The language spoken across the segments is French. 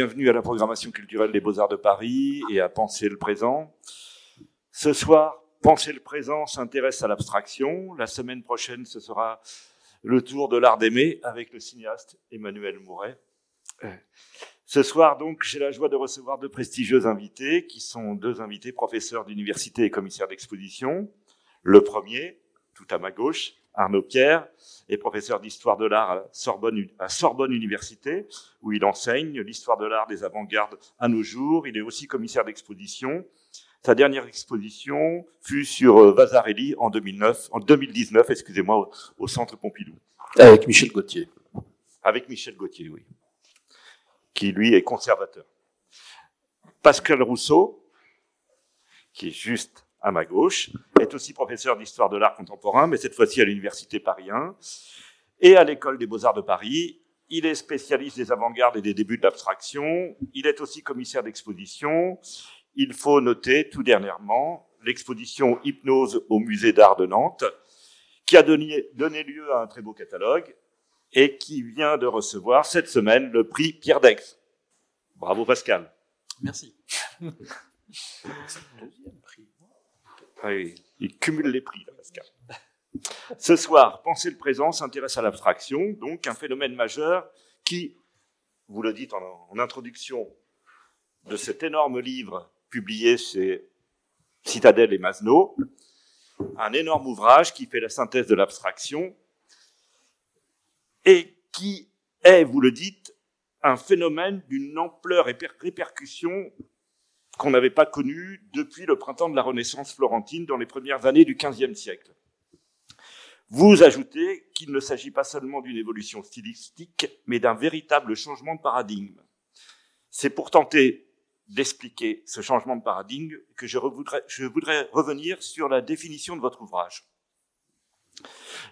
Bienvenue à la programmation culturelle des Beaux-Arts de Paris et à Penser le présent. Ce soir, Penser le présent s'intéresse à l'abstraction. La semaine prochaine, ce sera le tour de l'art d'aimer avec le cinéaste Emmanuel Mouret. Ce soir, donc, j'ai la joie de recevoir deux prestigieux invités, qui sont deux invités professeurs d'université et commissaires d'exposition. Le premier, tout à ma gauche, Arnaud Pierre, est professeur d'histoire de l'art à Sorbonne, à Sorbonne Université, où il enseigne l'histoire de l'art des avant-gardes à nos jours. Il est aussi commissaire d'exposition. Sa dernière exposition fut sur euh, Vasarely en 2009, en 2019, excusez-moi, au, au Centre Pompidou. Avec Michel Gauthier. Avec Michel Gauthier, oui qui lui est conservateur. Pascal Rousseau, qui est juste à ma gauche, est aussi professeur d'histoire de l'art contemporain, mais cette fois-ci à l'Université Paris 1 et à l'École des beaux-arts de Paris. Il est spécialiste des avant-gardes et des débuts de l'abstraction. Il est aussi commissaire d'exposition. Il faut noter tout dernièrement l'exposition Hypnose au musée d'art de Nantes, qui a donné, donné lieu à un très beau catalogue et qui vient de recevoir cette semaine le prix Pierre Dex. Bravo Pascal. Merci. Ah il cumule les prix, Pascal. Ce soir, Penser le présent s'intéresse à l'abstraction, donc un phénomène majeur qui, vous le dites en, en introduction de cet énorme livre publié chez Citadel et Masno, un énorme ouvrage qui fait la synthèse de l'abstraction et qui est, vous le dites, un phénomène d'une ampleur et répercussion qu'on n'avait pas connue depuis le printemps de la Renaissance florentine dans les premières années du XVe siècle. Vous ajoutez qu'il ne s'agit pas seulement d'une évolution stylistique, mais d'un véritable changement de paradigme. C'est pour tenter d'expliquer ce changement de paradigme que je voudrais, je voudrais revenir sur la définition de votre ouvrage.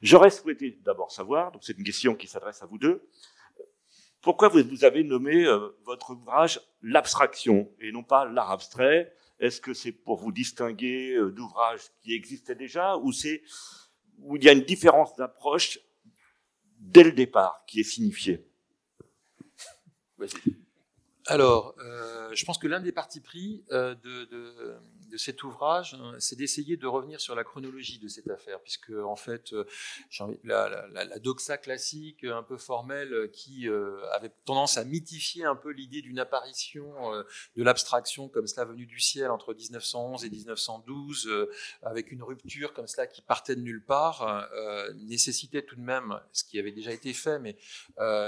J'aurais souhaité d'abord savoir, donc c'est une question qui s'adresse à vous deux, pourquoi vous, avez nommé euh, votre ouvrage l'abstraction et non pas l'art abstrait Est-ce que c'est pour vous distinguer euh, d'ouvrages qui existaient déjà ou c'est où il y a une différence d'approche dès le départ qui est signifiée? Alors, euh, je pense que l'un des partis pris euh, de, de, de cet ouvrage, hein, c'est d'essayer de revenir sur la chronologie de cette affaire, puisque en fait, euh, la, doxa classique, un peu formelle, euh, qui euh, avait tendance à mythifier un peu l'idée d'une apparition de l'abstraction comme cela venu du ciel entre 1911 et 1912, avec une rupture comme cela qui partait de nulle part, nécessitait tout de même, ce qui avait déjà été fait, mais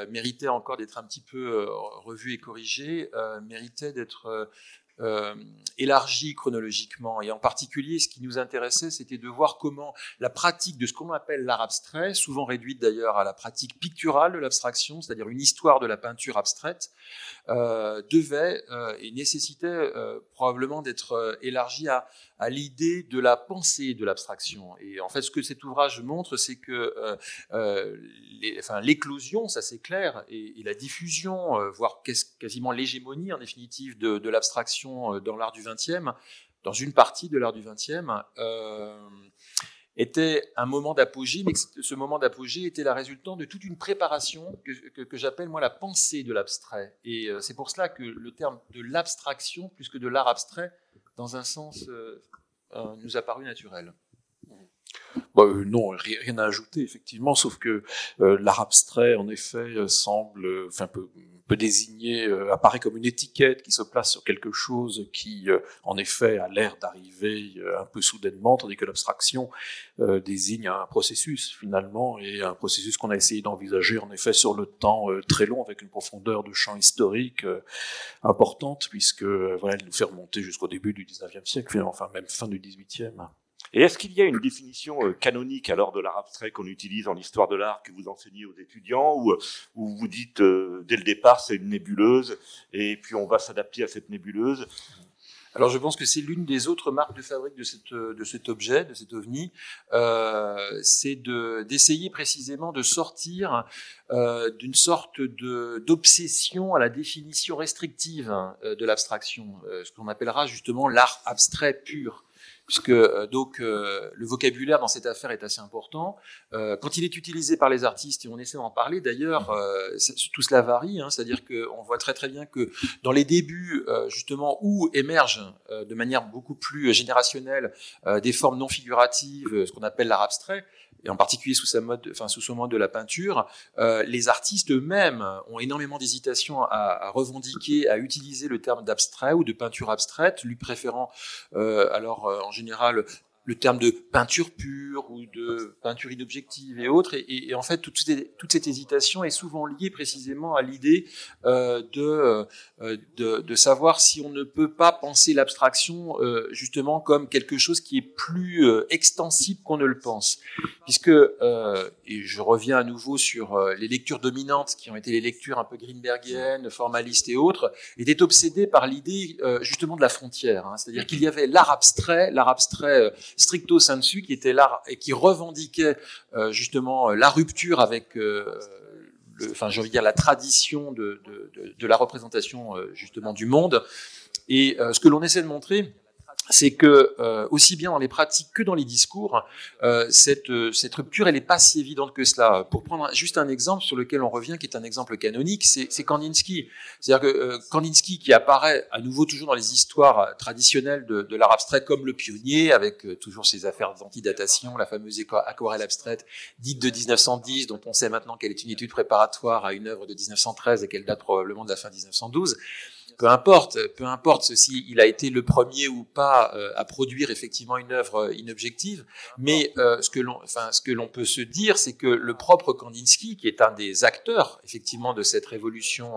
méritait encore d'être un petit peu revu et corrigé, méritait d'être euh, élargi chronologiquement. Et en particulier, ce qui nous intéressait, c'était de voir comment la pratique de ce qu'on appelle l'art abstrait, souvent réduite d'ailleurs à la pratique picturale de l'abstraction, c'est-à-dire une histoire de la peinture abstraite, euh, devait euh, et nécessitait euh, probablement d'être euh, élargie à, l'idée de la pensée de l'abstraction. Et en fait, ce que cet ouvrage montre, c'est que l'éclosion, enfin, ça c'est clair, et, la diffusion, voire quasiment l'hégémonie en définitive de, de l'abstraction dans l'art du XXe, dans une partie de l'art du XXe, était un moment d'apogée, mais ce moment d'apogée était la résultante de toute une préparation que, j'appelle moi la pensée de l'abstrait. Et euh, c'est pour cela que le terme de l'abstraction, plus que de l'art abstrait, dans un sens, euh, euh, nous a paru naturel. Bah, non, rien à ajouter, effectivement, sauf que l'art abstrait, en effet, semble, enfin, peut désigner, apparaît comme une étiquette qui se place sur quelque chose qui, en effet, a l'air d'arriver un peu soudainement, tandis que l'abstraction désigne un processus, finalement, et un processus qu'on a essayé d'envisager, en effet, sur le temps très long, avec une profondeur de champ historique importante, puisque, voilà, elle nous fait remonter jusqu'au début du 19e siècle, enfin, même fin du 18e. Et est-ce qu'il y a une définition euh, canonique alors de l'art abstrait qu'on utilise en histoire de l'art que vous enseignez aux étudiants ou où vous dites euh, dès le départ c'est une nébuleuse et puis on va s'adapter à cette nébuleuse? Alors je pense que c'est l'une des autres marques de fabrique de, cet objet, de cet ovni, euh, c'est d'essayer précisément de sortir euh, d'une sorte d'obsession à la définition restrictive hein, de l'abstraction, euh, ce qu'on appellera justement l'art abstrait pur puisque euh, donc euh, le vocabulaire dans cette affaire est assez important. Euh, quand il est utilisé par les artistes, et on essaie d'en parler d'ailleurs, tout cela varie, hein, c'est-à-dire qu'on voit très très bien que dans les débuts, justement, où émergent de manière beaucoup plus générationnelle des formes non figuratives, ce qu'on appelle l'art abstrait, et en particulier sous, sa mode, enfin, sous son mode de la peinture, euh, les artistes eux-mêmes ont énormément d'hésitation à, à, revendiquer, à utiliser le terme d'abstrait ou de peinture abstraite, lui préférant euh, alors euh, en général le terme de peinture pure ou de peinture inobjective et autres. Et, en fait, toute, cette hésitation est souvent liée précisément à l'idée euh, de, euh, de, de, savoir si on ne peut pas penser l'abstraction euh, justement comme quelque chose qui est plus extensible qu'on ne le pense. Puisque, et je reviens à nouveau sur les lectures dominantes qui ont été les lectures un peu greenbergiennes, formalistes et autres, étaient obsédées par l'idée justement de la frontière. Hein. C'est-à-dire qu'il y avait l'art abstrait, l'art abstrait stricto sensu, qui était là et qui revendiquait euh, justement la rupture avec euh, enfin, de dire la tradition de, de, de, la représentation euh, justement du monde. Et ce que l'on essaie de montrer, c'est que euh, aussi bien dans les pratiques que dans les discours, euh, cette, euh, cette rupture, elle n'est pas si évidente que cela. Pour prendre juste un exemple sur lequel on revient, qui est un exemple canonique, c'est Kandinsky. C'est-à-dire que euh, Kandinsky, qui apparaît à nouveau toujours dans les histoires traditionnelles de, de l'art abstrait comme le pionnier, avec toujours ses affaires d'antidatation, la fameuse aquarelle abstraite dite de 1910, dont on sait maintenant qu'elle est une étude préparatoire à une œuvre de 1913 et qu'elle date probablement de la fin 1912 peu importe, peu importe si il a été le premier ou pas euh, à produire effectivement une œuvre euh, inobjective, mais euh, ce que l'on, enfin, ce que l'on peut se dire, c'est que le propre Kandinsky, qui est un des acteurs effectivement de cette révolution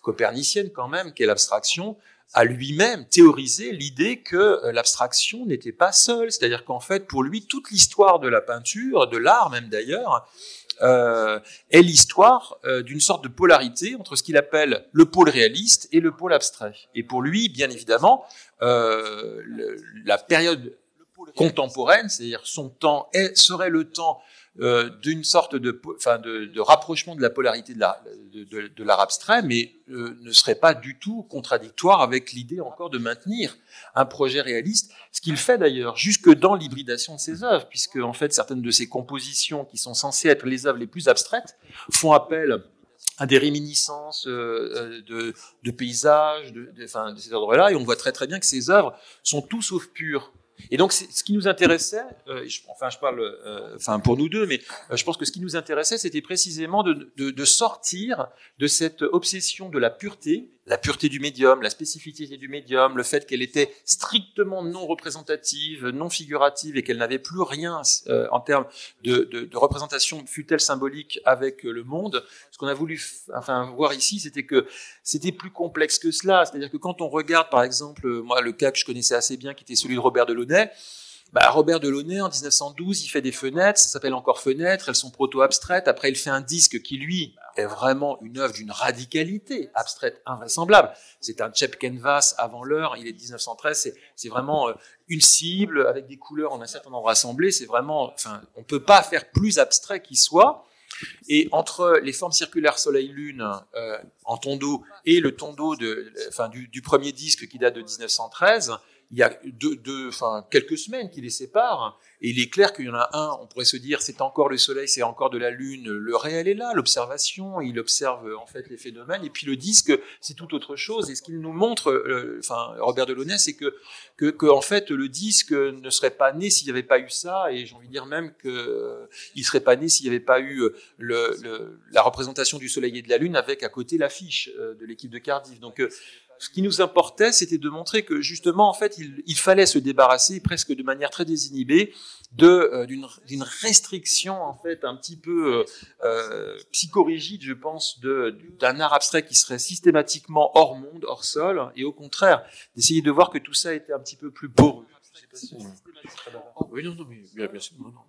copernicienne quand même, qu'est l'abstraction, a lui-même théorisé l'idée que l'abstraction n'était pas seule, c'est-à-dire qu'en fait, pour lui, toute l'histoire de la peinture, de l'art même d'ailleurs, euh, est l'histoire euh, d'une sorte de polarité entre ce qu'il appelle le pôle réaliste et le pôle abstrait. Et pour lui, bien évidemment, euh, la période contemporaine, c'est-à-dire son temps, serait le temps euh, d'une sorte de, rapprochement de la polarité de l'art abstrait, mais euh, ne serait pas du tout contradictoire avec l'idée encore de maintenir un projet réaliste, ce qu'il fait d'ailleurs jusque dans l'hybridation de ses œuvres, puisque en fait certaines de ses compositions qui sont censées être les œuvres les plus abstraites font appel à des réminiscences euh, de, paysages, de ces ordres-là, et on voit très très bien que ces œuvres sont tout sauf pures. Et donc, ce qui nous intéressait, euh, enfin, je parle, euh, enfin, pour nous deux, mais euh, je pense que ce qui nous intéressait, c'était précisément de, de, de, sortir de cette obsession de la pureté, la pureté du médium, la spécificité du médium, le fait qu'elle était strictement non représentative, non figurative, et qu'elle n'avait plus rien euh, en termes de, de, de représentation, fut-elle symbolique, avec le monde. Ce qu'on a voulu, enfin, voir ici, c'était que c'était plus complexe que cela. C'est-à-dire que quand on regarde, par exemple, moi, le cas que je connaissais assez bien, qui était celui de Robert Delaunay, bah, Robert Delaunay, en 1912, il fait des fenêtres, ça s'appelle encore fenêtres, elles sont proto-abstraites. Après, il fait un disque qui, lui, est vraiment une œuvre d'une radicalité abstraite invraisemblable. C'est un chep canvas avant l'heure, il est de 1913, c'est vraiment euh, une cible avec des couleurs en un certain nombre rassemblées. C'est vraiment, enfin, on peut pas faire plus abstrait qu'il soit. Et entre les formes circulaires Soleil-Lune euh, en tondo et le tondo de, enfin, du, premier disque qui date de 1913, il y a deux, deux, enfin, quelques semaines qui les séparent, et il est clair qu'il y en a un, on pourrait se dire, c'est encore le soleil, c'est encore de la lune, le réel est là, l'observation, il observe en fait les phénomènes, et puis le disque, c'est tout autre chose, et ce qu'il nous montre, euh, enfin, Robert Delaunay, c'est que, que, que, en fait, le disque ne serait pas né s'il n'y avait pas eu ça, et j'ai envie de dire même que euh, il serait pas né s'il n'y avait pas eu euh, le, le, la représentation du soleil et de la lune avec à côté l'affiche euh, de l'équipe de Cardiff. Donc, ce qui nous importait, c'était de montrer que justement, en fait, il, il, fallait se débarrasser presque de manière très désinhibée de euh, d'une restriction en fait un petit peu euh, euh psychorigide, je pense, d'un art abstrait qui serait systématiquement hors monde, hors sol, et au contraire d'essayer de voir que tout ça était un petit peu plus poreux. Oui, non, non, mais bien, bien sûr, non, non.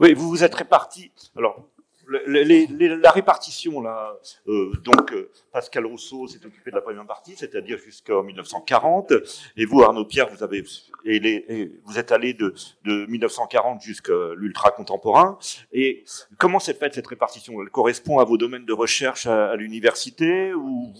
Oui, vous vous êtes répartis. Alors, la répartition, là, euh, donc euh, Pascal Rousseau s'est occupé de la première partie, c'est-à-dire jusqu'en 1940, et vous, Arnaud Pierre, vous avez, vous êtes allé de, de 1940 jusqu'à l'ultra contemporain. Et comment s'est faite cette répartition? Elle correspond à vos domaines de recherche à, l'université, ou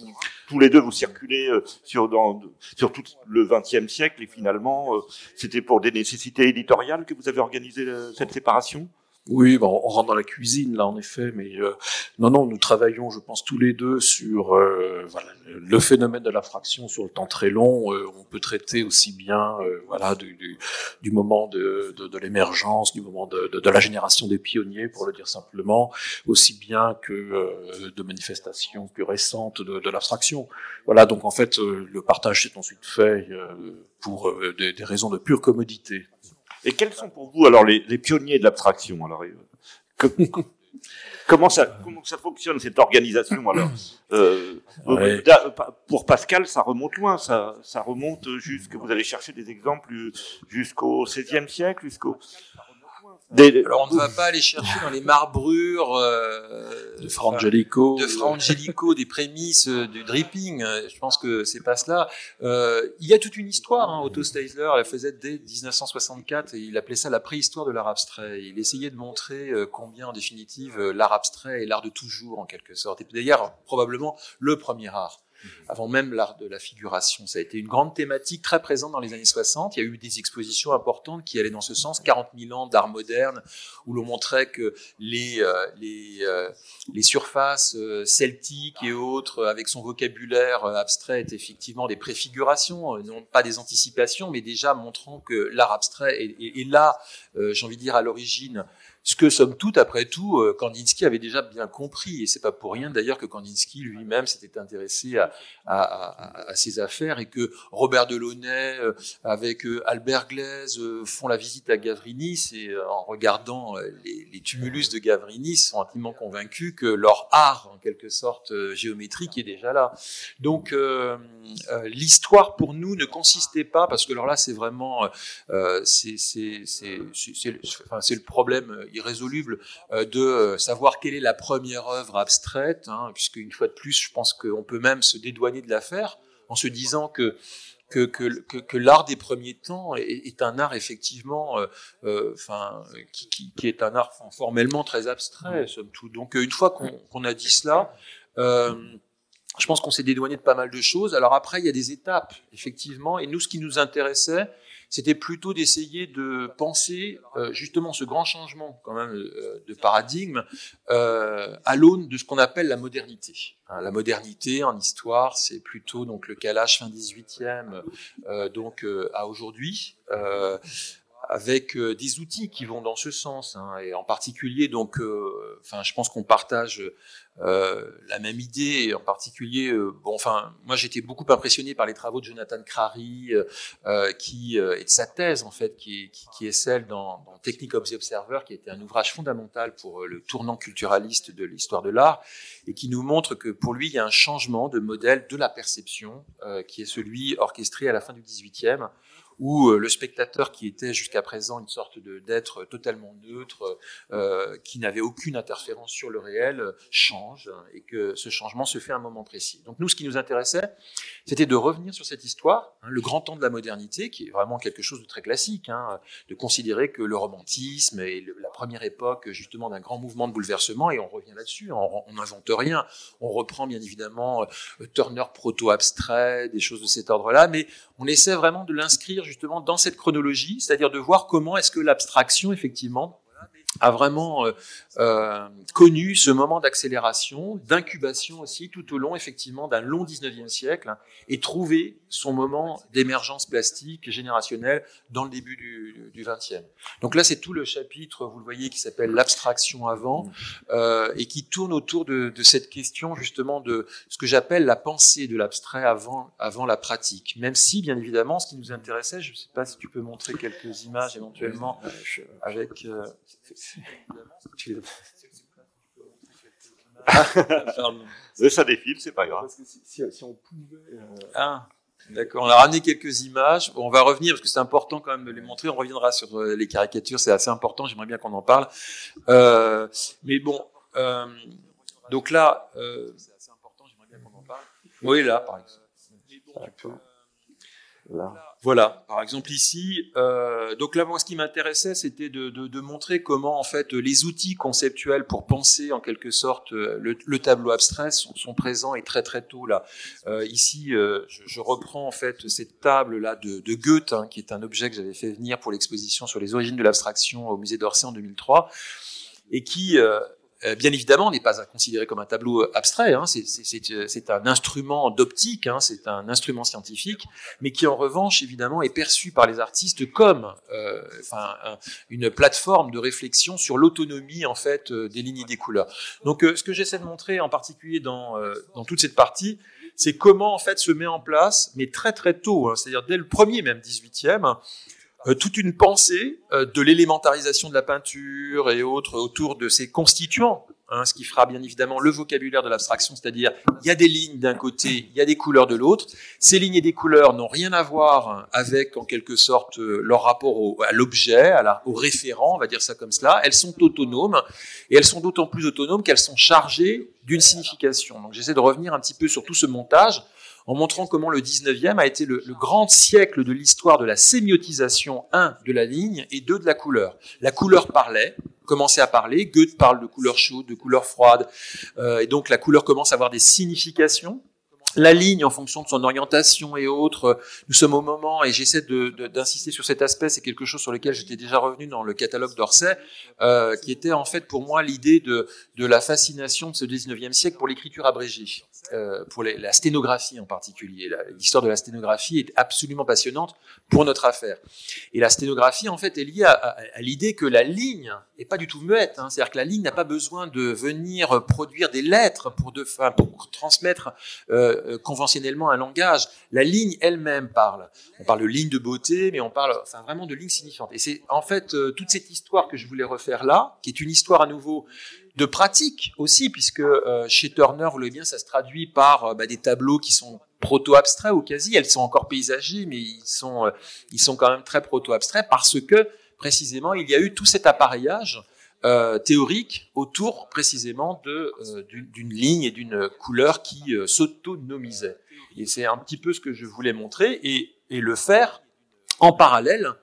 tous les deux vous circulez euh, sur, dans, sur tout le XXe siècle, et finalement, c'était pour des nécessités éditoriales que vous avez organisé cette séparation? Oui, bon, on rentre dans la cuisine là en effet, mais euh, non, non, nous travaillons, je pense tous les deux sur euh, voilà, le phénomène de la fraction sur le temps très long. Euh, on peut traiter aussi bien voilà du, du, du, moment de, de, de l'émergence, du moment de, de, la génération des pionniers, pour le dire simplement, aussi bien que de manifestations plus récentes de, de l'abstraction. Voilà, donc en fait, le partage s'est ensuite fait pour des, des raisons de pure commodité. Et quels sont pour vous alors les, les pionniers de l'abstraction alors euh, comment ça comment ça fonctionne cette organisation alors euh, euh Pour Pascal, ça remonte loin, ça ça remonte jusque vous allez chercher des exemples jusqu'au XVIe siècle, jusqu'au alors on ne va pas aller chercher dans les marbrures euh, de Fra Angelico, de Fra Angelico, des prémices euh, du dripping. Je pense que c'est pas cela. Euh, il y a toute une histoire. Hein. Otto Steisler la faisait dès 1964 et il appelait ça la préhistoire de l'art abstrait. Il essayait de montrer euh, combien, en définitive, l'art abstrait est l'art de toujours en quelque sorte. Et d'ailleurs, probablement le premier art. Mhm. avant même l'art de la figuration. Ça a été une grande thématique très présente dans les années 60. Il y a eu des expositions importantes qui allaient dans ce sens, 40 000 ans d'art moderne, où l'on montrait que les, euh, les, euh, les surfaces euh, celtiques et autres, avec son vocabulaire abstrait, étaient effectivement des préfigurations, non pas des anticipations, mais déjà montrant que l'art abstrait est, là, j'ai envie de dire, à l'origine ce que, somme toute, après tout, euh, Kandinsky avait déjà bien compris. Et c'est pas pour rien, d'ailleurs, que Kandinsky lui-même s'était intéressé à, ces affaires et que Robert Delaunay, euh, avec euh, Albert Glaise, font la visite à Gavrinis et en regardant les, les, tumulus de Gavrinis, sont intimement convaincus que leur art, en quelque sorte, géométrique est déjà là. Donc, l'histoire pour nous ne consistait pas, parce que alors là, c'est vraiment, c'est le problème irrésoluble euh, de euh, savoir quelle est la première œuvre abstraite, hein, puisque une fois de plus, je pense qu'on peut même se dédouaner de l'affaire en se disant que que, que, l'art des premiers temps est, un art effectivement, euh, enfin, qui, qui, est un art formellement très abstrait, somme toute. Donc, une fois qu'on a dit cela, je pense qu'on s'est dédouané de pas mal de choses. Alors après, il y a des étapes, effectivement, et nous, ce qui nous intéressait, c'était plutôt d'essayer de penser euh, justement ce grand changement quand même euh, de paradigme euh, à l'aune de ce qu'on appelle la modernité. Hein, la modernité en histoire, c'est plutôt donc le calage fin 18e donc à aujourd'hui avec des outils qui vont dans ce sens, hein, et en particulier donc, enfin, je pense qu'on partage euh, la même idée, en particulier, euh, bon, enfin, moi j'étais beaucoup impressionné par les travaux de Jonathan Crary, euh, qui et de sa thèse en fait, qui, qui, qui est celle dans, dans Technique of the Observer, qui était un ouvrage fondamental pour le tournant culturaliste de l'histoire de l'art, et qui nous montre que pour lui il y a un changement de modèle de la perception, qui est celui orchestré à la fin du 18e, où euh, le spectateur qui était jusqu'à présent une sorte d'être totalement neutre, euh, qui n'avait aucune interférence sur le réel, change et que ce changement se fait à un moment précis. Donc nous, ce qui nous intéressait, c'était de revenir sur cette histoire, hein, le grand temps de la modernité, qui est vraiment quelque chose de très classique, hein, de considérer que le romantisme est la première époque justement d'un grand mouvement de bouleversement, et on revient là-dessus, on n'invente rien, on reprend bien évidemment euh, Turner proto-abstrait, des choses de cet ordre-là, mais on essaie vraiment de l'inscrire justement dans cette chronologie, c'est-à-dire de voir comment est-ce que l'abstraction, effectivement, a vraiment euh, euh, connu ce moment d'accélération, d'incubation aussi, tout au long effectivement d'un long 19e siècle, et trouvé son moment d'émergence plastique générationnelle dans le début du, du 20e. Donc là, c'est tout le chapitre, vous le voyez, qui s'appelle l'abstraction avant, euh, et qui tourne autour de, de, cette question justement de ce que j'appelle la pensée de l'abstrait avant, avant la pratique. Même si, bien évidemment, ce qui nous intéressait, je ne sais pas si tu peux montrer quelques images éventuellement avec... Euh, ça défile, c'est pas grave. si, on pouvait. Euh, ah, d'accord. On a ramené quelques images. on va revenir parce que c'est important quand même de les montrer. On reviendra sur euh, les caricatures, c'est assez important. J'aimerais bien qu'on en parle. Euh, mais bon, euh, donc là, euh, c'est assez important, j'aimerais bien qu'on en parle. Oui, là, par exemple. Voilà, par exemple ici. Euh, donc là, moi, ce qui m'intéressait, c'était de, de, de, montrer comment, en fait, les outils conceptuels pour penser, en quelque sorte, le, le tableau abstrait sont, sont, présents et très très tôt là. Euh, ici, euh, je, je, reprends en fait cette table là de, de Goethe, hein, qui est un objet que j'avais fait venir pour l'exposition sur les origines de l'abstraction au musée d'Orsay en 2003, et qui euh, euh, bien évidemment, n'est pas à considérer comme un tableau abstrait. Hein, c'est un instrument d'optique, hein, c'est un instrument scientifique, mais qui en revanche, évidemment, est perçu par les artistes comme euh, enfin, une plateforme de réflexion sur l'autonomie en fait euh, des lignes et des couleurs. Donc, euh, ce que j'essaie de montrer, en particulier dans, dans toute cette partie, c'est comment en fait se met en place, mais très très tôt, hein, c'est-à-dire dès le premier même 18e, euh, toute une pensée euh, de l'élémentarisation de la peinture et autres autour de ses constituants, hein, ce qui fera bien évidemment le vocabulaire de l'abstraction, c'est-à-dire il y a des lignes d'un côté, il y a des couleurs de l'autre. Ces lignes et des couleurs n'ont rien à voir avec en quelque sorte euh, leur rapport au, à l'objet, au référent, on va dire ça comme cela. Elles sont autonomes et elles sont d'autant plus autonomes qu'elles sont chargées d'une signification. Donc j'essaie de revenir un petit peu sur tout ce montage en montrant comment le 19e a été le, le grand siècle de l'histoire de la sémiotisation, un, de la ligne, et deux, de la couleur. La couleur parlait, commençait à parler, Goethe parle de couleur chaude, de couleur froide, euh, et donc la couleur commence à avoir des significations, la ligne en fonction de son orientation et autres. Nous sommes au moment, et j'essaie d'insister de, sur cet aspect, c'est quelque chose sur lequel j'étais déjà revenu dans le catalogue d'Orsay, euh, qui était en fait pour moi l'idée de, de la fascination de ce 19e siècle pour l'écriture abrégée, euh, pour la sténographie en particulier. L'histoire de la sténographie est absolument passionnante pour notre affaire. Et la sténographie, en fait, est liée à, à, à l'idée que la ligne est pas du tout muette. Hein. C'est-à-dire que la ligne n'a pas besoin de venir produire des lettres pour, de, enfin, pour transmettre euh, euh, conventionnellement un langage. La ligne elle-même parle. On parle de ligne de beauté, mais on parle vraiment de ligne signifiante. Et c'est en fait euh, toute cette histoire que je voulais refaire là, qui est une histoire à nouveau de pratique aussi, puisque euh, chez Turner, vous le bien, ça se traduit par bah, des tableaux qui sont proto-abstraits ou quasi. Elles sont encore paysagers, mais ils sont, ils sont quand même très proto-abstraits parce que précisément il y a eu tout cet appareillage euh, théorique autour précisément de euh, d'une ligne et d'une couleur qui euh, s'autonomisait. Et c'est un petit peu ce que je voulais montrer et, et le faire en parallèle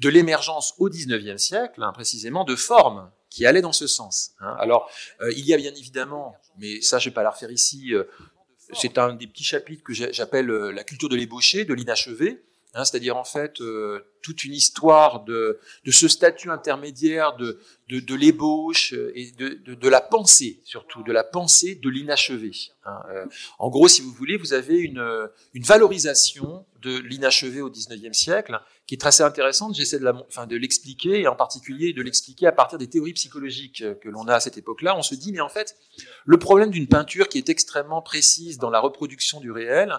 de l'émergence au XIXe siècle, hein, précisément, de formes qui allaient dans ce sens. Hein. Alors, il y a bien évidemment, mais ça je vais pas la refaire ici, c'est un des petits chapitres que j'appelle la culture de l'ébauché, de l'inachevé, Hein, c'est-à-dire en fait euh, toute une histoire de, de ce statut intermédiaire de, de, de l'ébauche et de, de, la pensée, surtout de la pensée de l'inachevé. Hein. Euh, en gros, si vous voulez, vous avez une, une valorisation de l'inachevé au XIXe siècle qui est assez intéressante. J'essaie de, l'expliquer et en particulier de l'expliquer à partir des théories psychologiques que l'on a à cette époque-là. On se dit, mais en fait, le problème d'une peinture qui est extrêmement précise dans la reproduction du réel,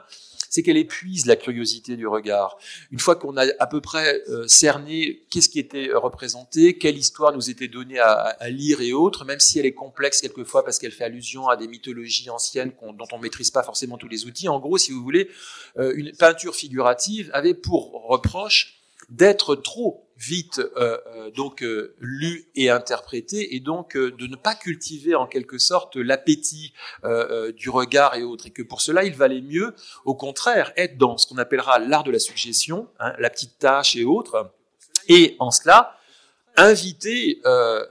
c'est qu'elle épuise la curiosité du regard. Une fois qu'on a à peu près euh, cerné qu'est-ce qui était représenté, quelle histoire nous était donnée à, à, lire et autres, même si elle est complexe quelquefois parce qu'elle fait allusion à des mythologies anciennes dont on maîtrise pas forcément tous les outils. En gros, si vous voulez, euh, une peinture figurative avait pour reproche d'être trop vite euh, euh, donc euh, lu et interprété et donc euh, de ne pas cultiver en quelque sorte l'appétit euh, du regard et autres. Et que pour cela il valait mieux au contraire être dans ce qu'on appellera l'art de la suggestion hein, la petite tâche et autres. Et en cela inviter euh,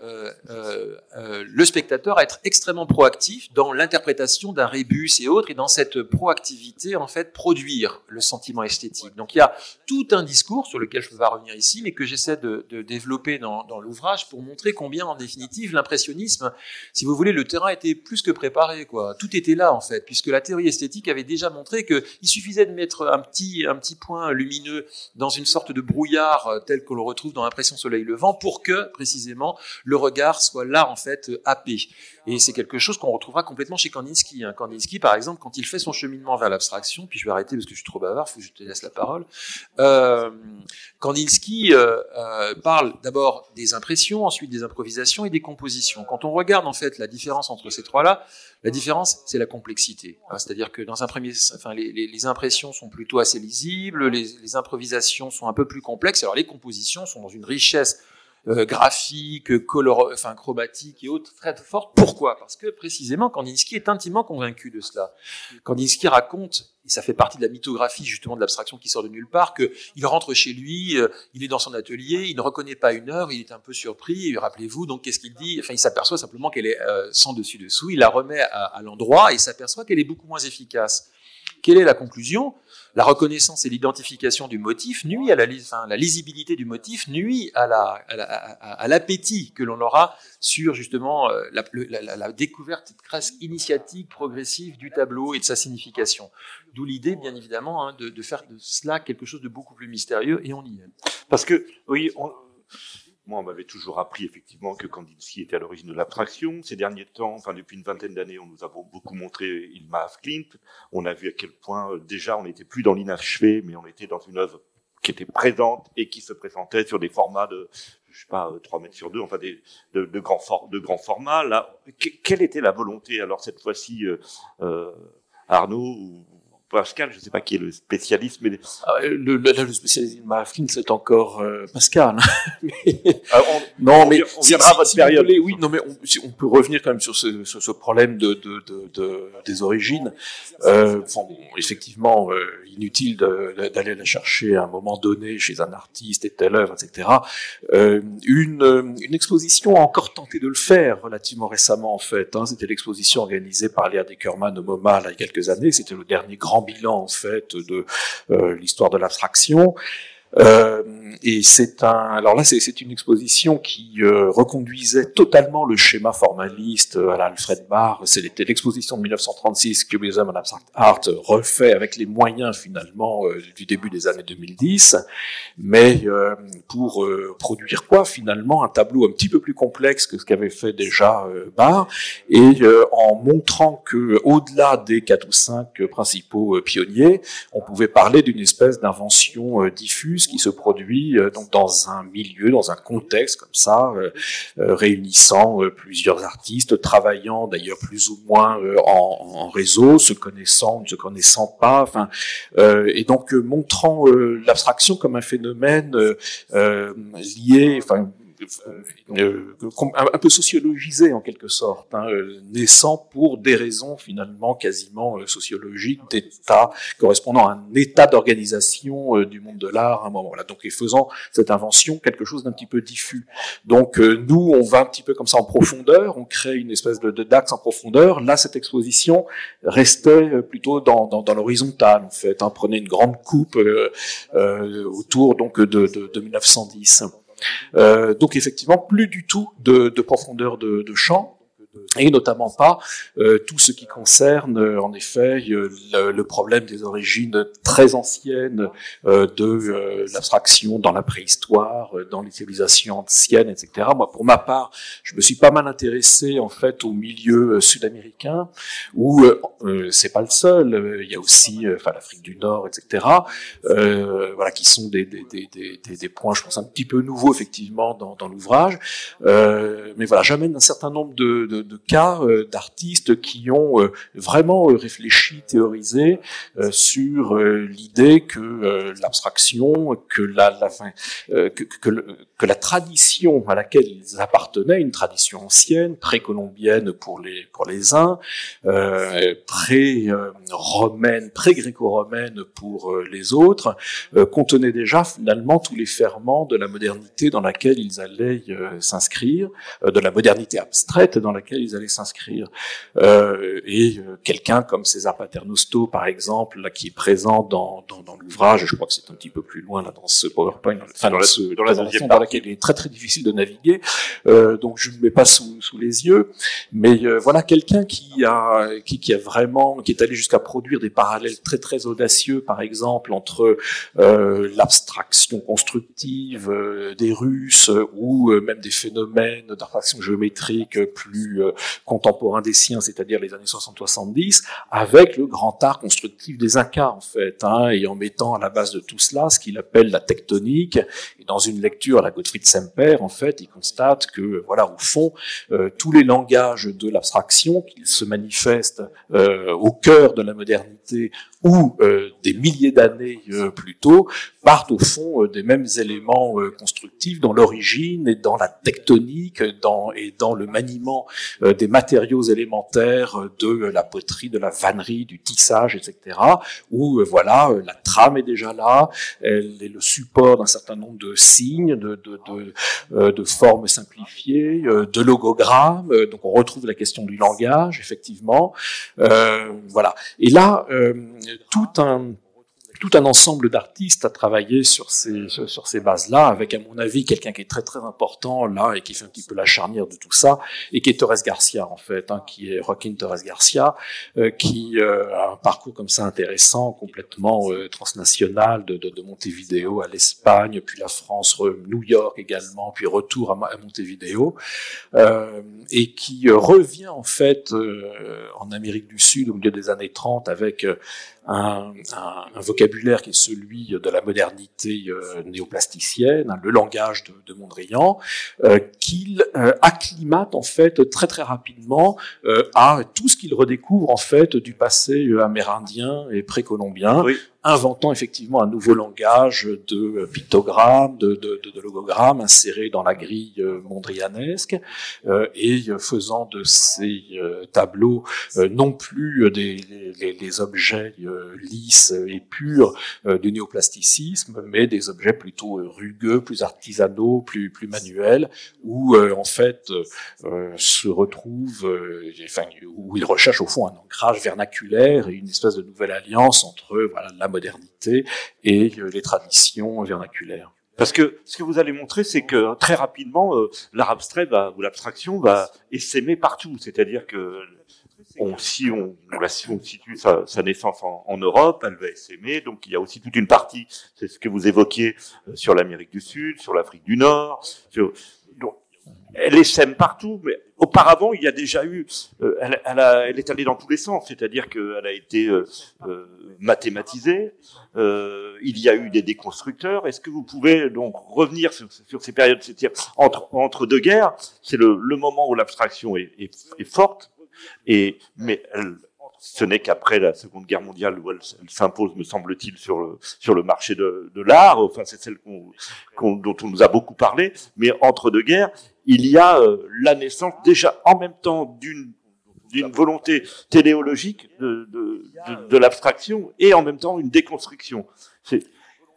euh, euh, le spectateur à être extrêmement proactif dans l'interprétation d'un rébus et autres, et dans cette proactivité, en fait, produire le sentiment esthétique. Donc il y a tout un discours sur lequel je ne vais pas revenir ici, mais que j'essaie de, développer dans, l'ouvrage pour montrer combien, en définitive, l'impressionnisme, si vous voulez, le terrain était plus que préparé, quoi. Tout était là, en fait, puisque la théorie esthétique avait déjà montré qu'il suffisait de mettre un petit, un petit point lumineux dans une sorte de brouillard tel que l'on retrouve dans l'impression soleil levant que précisément le regard soit là en fait happé. Et c'est quelque chose qu'on retrouvera complètement chez Kandinsky. Hein. Kandinsky, par exemple, quand il fait son cheminement vers l'abstraction, puis je vais arrêter parce que je suis trop bavard, faut que je te laisse la parole. Euh, Kandinsky euh, euh, parle d'abord des impressions, ensuite des improvisations et des compositions. Quand on regarde en fait la différence entre ces trois-là, la différence c'est la complexité. Hein, C'est-à-dire que dans un premier, enfin les, impressions sont plutôt assez lisibles, les, les improvisations sont un peu plus complexes. Alors les compositions sont dans une richesse euh, graphiques, color, enfin chromatiques et autres très fortes. Pourquoi? Parce que précisément Kandinsky est intimement convaincu de cela. Kandinsky raconte et ça fait partie de la mythographie justement de l'abstraction qui sort de nulle part, que il rentre chez lui, euh, il est dans son atelier, il ne reconnaît pas une œuvre, il est un peu surpris, rappelez-vous, donc qu'est-ce qu'il dit? Enfin, il s'aperçoit simplement qu'elle est euh, sans dessus-dessous, il la remet à, à l'endroit et s'aperçoit qu'elle est beaucoup moins efficace. Quelle est la conclusion? La reconnaissance et l'identification du motif nuit à la, lisibilité du motif nuit à l'appétit que l'on aura sur justement euh, la, la, la, découverte presque initiatique, progressive du tableau et de sa signification. D'où l'idée, bien évidemment, hein, de, de, faire de cela quelque chose de beaucoup plus mystérieux, et on y est. Parce que, oui, on, moi, on m'avait toujours appris effectivement que Kandinsky était à l'origine de l'abstraction. Ces derniers temps, enfin depuis une vingtaine d'années, on nous a beaucoup montré Ilma Klimt. On a vu à quel point euh, déjà on n'était plus dans l'inachevé, mais on était dans une œuvre qui était présente et qui se présentait sur des formats de, je sais pas, 3 mètres sur 2, enfin de, grands, formats. Là, quelle était la volonté alors cette fois-ci, euh, euh Arnaud Pascal, je ne sais pas qui est le spécialiste, mais ah, le, le, le spécialiste de Marafkin, c'est encore euh, Pascal. mais... Ah, on, non, mais on viendra à votre période. oui, non, mais on, on, peut revenir quand même sur ce, sur ce problème de, de, de, de, des origines. Euh, bon, effectivement, euh, inutile d'aller la chercher à un moment donné chez un artiste et telle œuvre, etc. Euh, une, une exposition a encore tenté de le faire relativement récemment, en fait. Hein, C'était l'exposition organisée par Léa Deckerman au MoMA là, il y a quelques années. C'était le dernier grand bilan en fait de euh, l'histoire de l'abstraction. Euh, et c'est un, alors là, c'est une exposition qui euh, reconduisait totalement le schéma formaliste à l'Alfred Barr. C'était l'exposition de 1936 que Museum of Abstract Art refait avec les moyens finalement du début des années 2010, mais pour produire quoi finalement un tableau un petit peu plus complexe que ce qu'avait fait déjà Barr, et en montrant que au-delà des quatre ou cinq principaux pionniers, on pouvait parler d'une espèce d'invention diffuse qui se produit euh, donc dans un milieu, dans un contexte comme ça, euh, euh, réunissant plusieurs artistes, travaillant d'ailleurs plus ou moins en, en, réseau, se connaissant, ne se connaissant pas, enfin, et donc montrant l'abstraction comme un phénomène lié, enfin euh, un peu sociologisé en quelque sorte, hein, euh, naissant pour des raisons finalement quasiment euh, sociologiques, d'état correspondant à un état d'organisation du monde de l'art à un moment. Là, donc, et faisant cette invention quelque chose d'un petit peu diffus. Donc, nous, on va un petit peu comme ça en profondeur, on crée une espèce de d'axe en profondeur. Là, cette exposition restait plutôt dans, dans, dans l'horizontale en fait. Hein, prenait une grande coupe autour donc de, de, de 1910. Euh, donc effectivement, plus du tout de, de profondeur de, de champ et notamment pas euh, tout ce qui concerne euh, en effet euh, le, le, problème des origines très anciennes euh, de l'abstraction dans la préhistoire, dans les civilisations anciennes, etc. Moi, pour ma part, je me suis pas mal intéressé en fait au milieu sud-américain où c'est pas le seul. Il y a aussi, enfin, l'Afrique du Nord, etc. voilà, qui sont des, des, des, des, points, je pense, un petit peu nouveaux effectivement dans, dans l'ouvrage. mais voilà, j'amène un certain nombre de, de, de cas euh, d'artistes qui ont euh, vraiment euh, réfléchi, théorisé sur l'idée que l'abstraction, que la, tradition à laquelle ils appartenaient, une tradition ancienne, précolombienne pour les pour les uns, pré-romaine, pré-gréco-romaine pour les autres, contenait déjà finalement tous les ferments de la modernité dans laquelle ils allaient s'inscrire, de la modernité abstraite dans laquelle ils allaient s'inscrire. Euh, et euh, quelqu'un comme César Paternosto, par exemple, là, qui est présent dans, dans, dans l'ouvrage, je crois que c'est un petit peu plus loin là dans ce PowerPoint, enfin dans, ce, dans la deuxième dans laquelle il est très très difficile de naviguer, euh, donc je ne mets pas sous, sous les yeux, mais voilà quelqu'un qui a qui, qui a vraiment qui est allé jusqu'à produire des parallèles très très audacieux, par exemple entre l'abstraction constructive des Russes ou même des phénomènes d'abstraction géométrique plus contemporains des siens, c'est-à-dire les années 60-70, avec le grand art constructif des Incas, en fait, hein, et en mettant à la base de tout cela ce qu'il appelle la tectonique. Et dans une lecture à la Gottfried Semper, en fait, il constate que, voilà, au fond, euh, tous les langages de l'abstraction qui se manifestent euh, au cœur de la modernité ou des milliers d'années plus tôt, partent au fond des mêmes éléments constructifs dans l'origine et dans la tectonique dans, et dans le maniement des matériaux élémentaires de la poterie, de la vannerie, du tissage, etc. Où voilà, la trame est déjà là, elle est le support d'un certain nombre de signes, de, de, de, de formes simplifiées, de logogrammes. Donc on retrouve la question du langage, effectivement. Euh, voilà. Et là, euh, tout un tout un ensemble d'artistes a travaillé sur ces, sur ces bases-là, avec, à mon avis, quelqu'un qui est très très important là et qui fait un petit peu la charnière de tout ça, et qui est Torres Garcia en fait, hein, qui est Joaquin Torres Garcia, euh, qui euh, a un parcours comme ça intéressant, complètement euh, transnational, de, de, de, Montevideo à l'Espagne, puis la France, New York également, puis retour à, à Montevideo, et qui revient en fait en Amérique du Sud au milieu des années 30 avec un, un, un, vocabulaire qui est celui de la modernité euh, néoplasticienne, hein, le langage de, de Mondrian, euh, qu'il euh, acclimate en fait très très rapidement euh, à tout ce qu'il redécouvre en fait du passé euh, amérindien et précolombien, oui inventant effectivement un nouveau langage de pictogrammes, de, de, de, logogrammes insérés dans la grille euh, mondrianesque euh, et faisant de ces euh, tableaux non plus des, les, objets lisses et purs du néoplasticisme, mais des objets plutôt rugueux, plus artisanaux, plus, plus manuels, où en fait se retrouve, enfin, où il recherche au fond un ancrage vernaculaire et une espèce de nouvelle alliance entre voilà, la modernité et euh, les traditions vernaculaires. Parce que ce que vous allez montrer, c'est que très rapidement, euh, l'art abstrait va, ou l'abstraction va essaimer partout. C'est-à-dire que si, on, si on situe sa, sa naissance en, Europe, elle va essaimer. Donc il y a aussi toute une partie, c'est ce que vous évoquiez, euh, sur l'Amérique du Sud, sur l'Afrique du Nord. Elle essaime partout, mais auparavant, il y a déjà eu, euh, elle, est allée dans tous les sens, c'est-à-dire qu'elle a été euh, euh, mathématisée. Il y a eu des déconstructeurs. Est-ce que vous pouvez donc revenir sur, ces périodes, c'est-à-dire entre deux guerres, c'est le, moment où l'abstraction est, est, est, forte, mais elle, ce n'est qu'après la Seconde Guerre mondiale où elle, s'impose, me semble-t-il, sur le marché de, l'art. Enfin, c'est celle dont on nous a beaucoup parlé. Mais entre deux guerres, il y a euh, la naissance déjà en même temps d'une volonté téléologique de, l'abstraction et en même temps une déconstruction.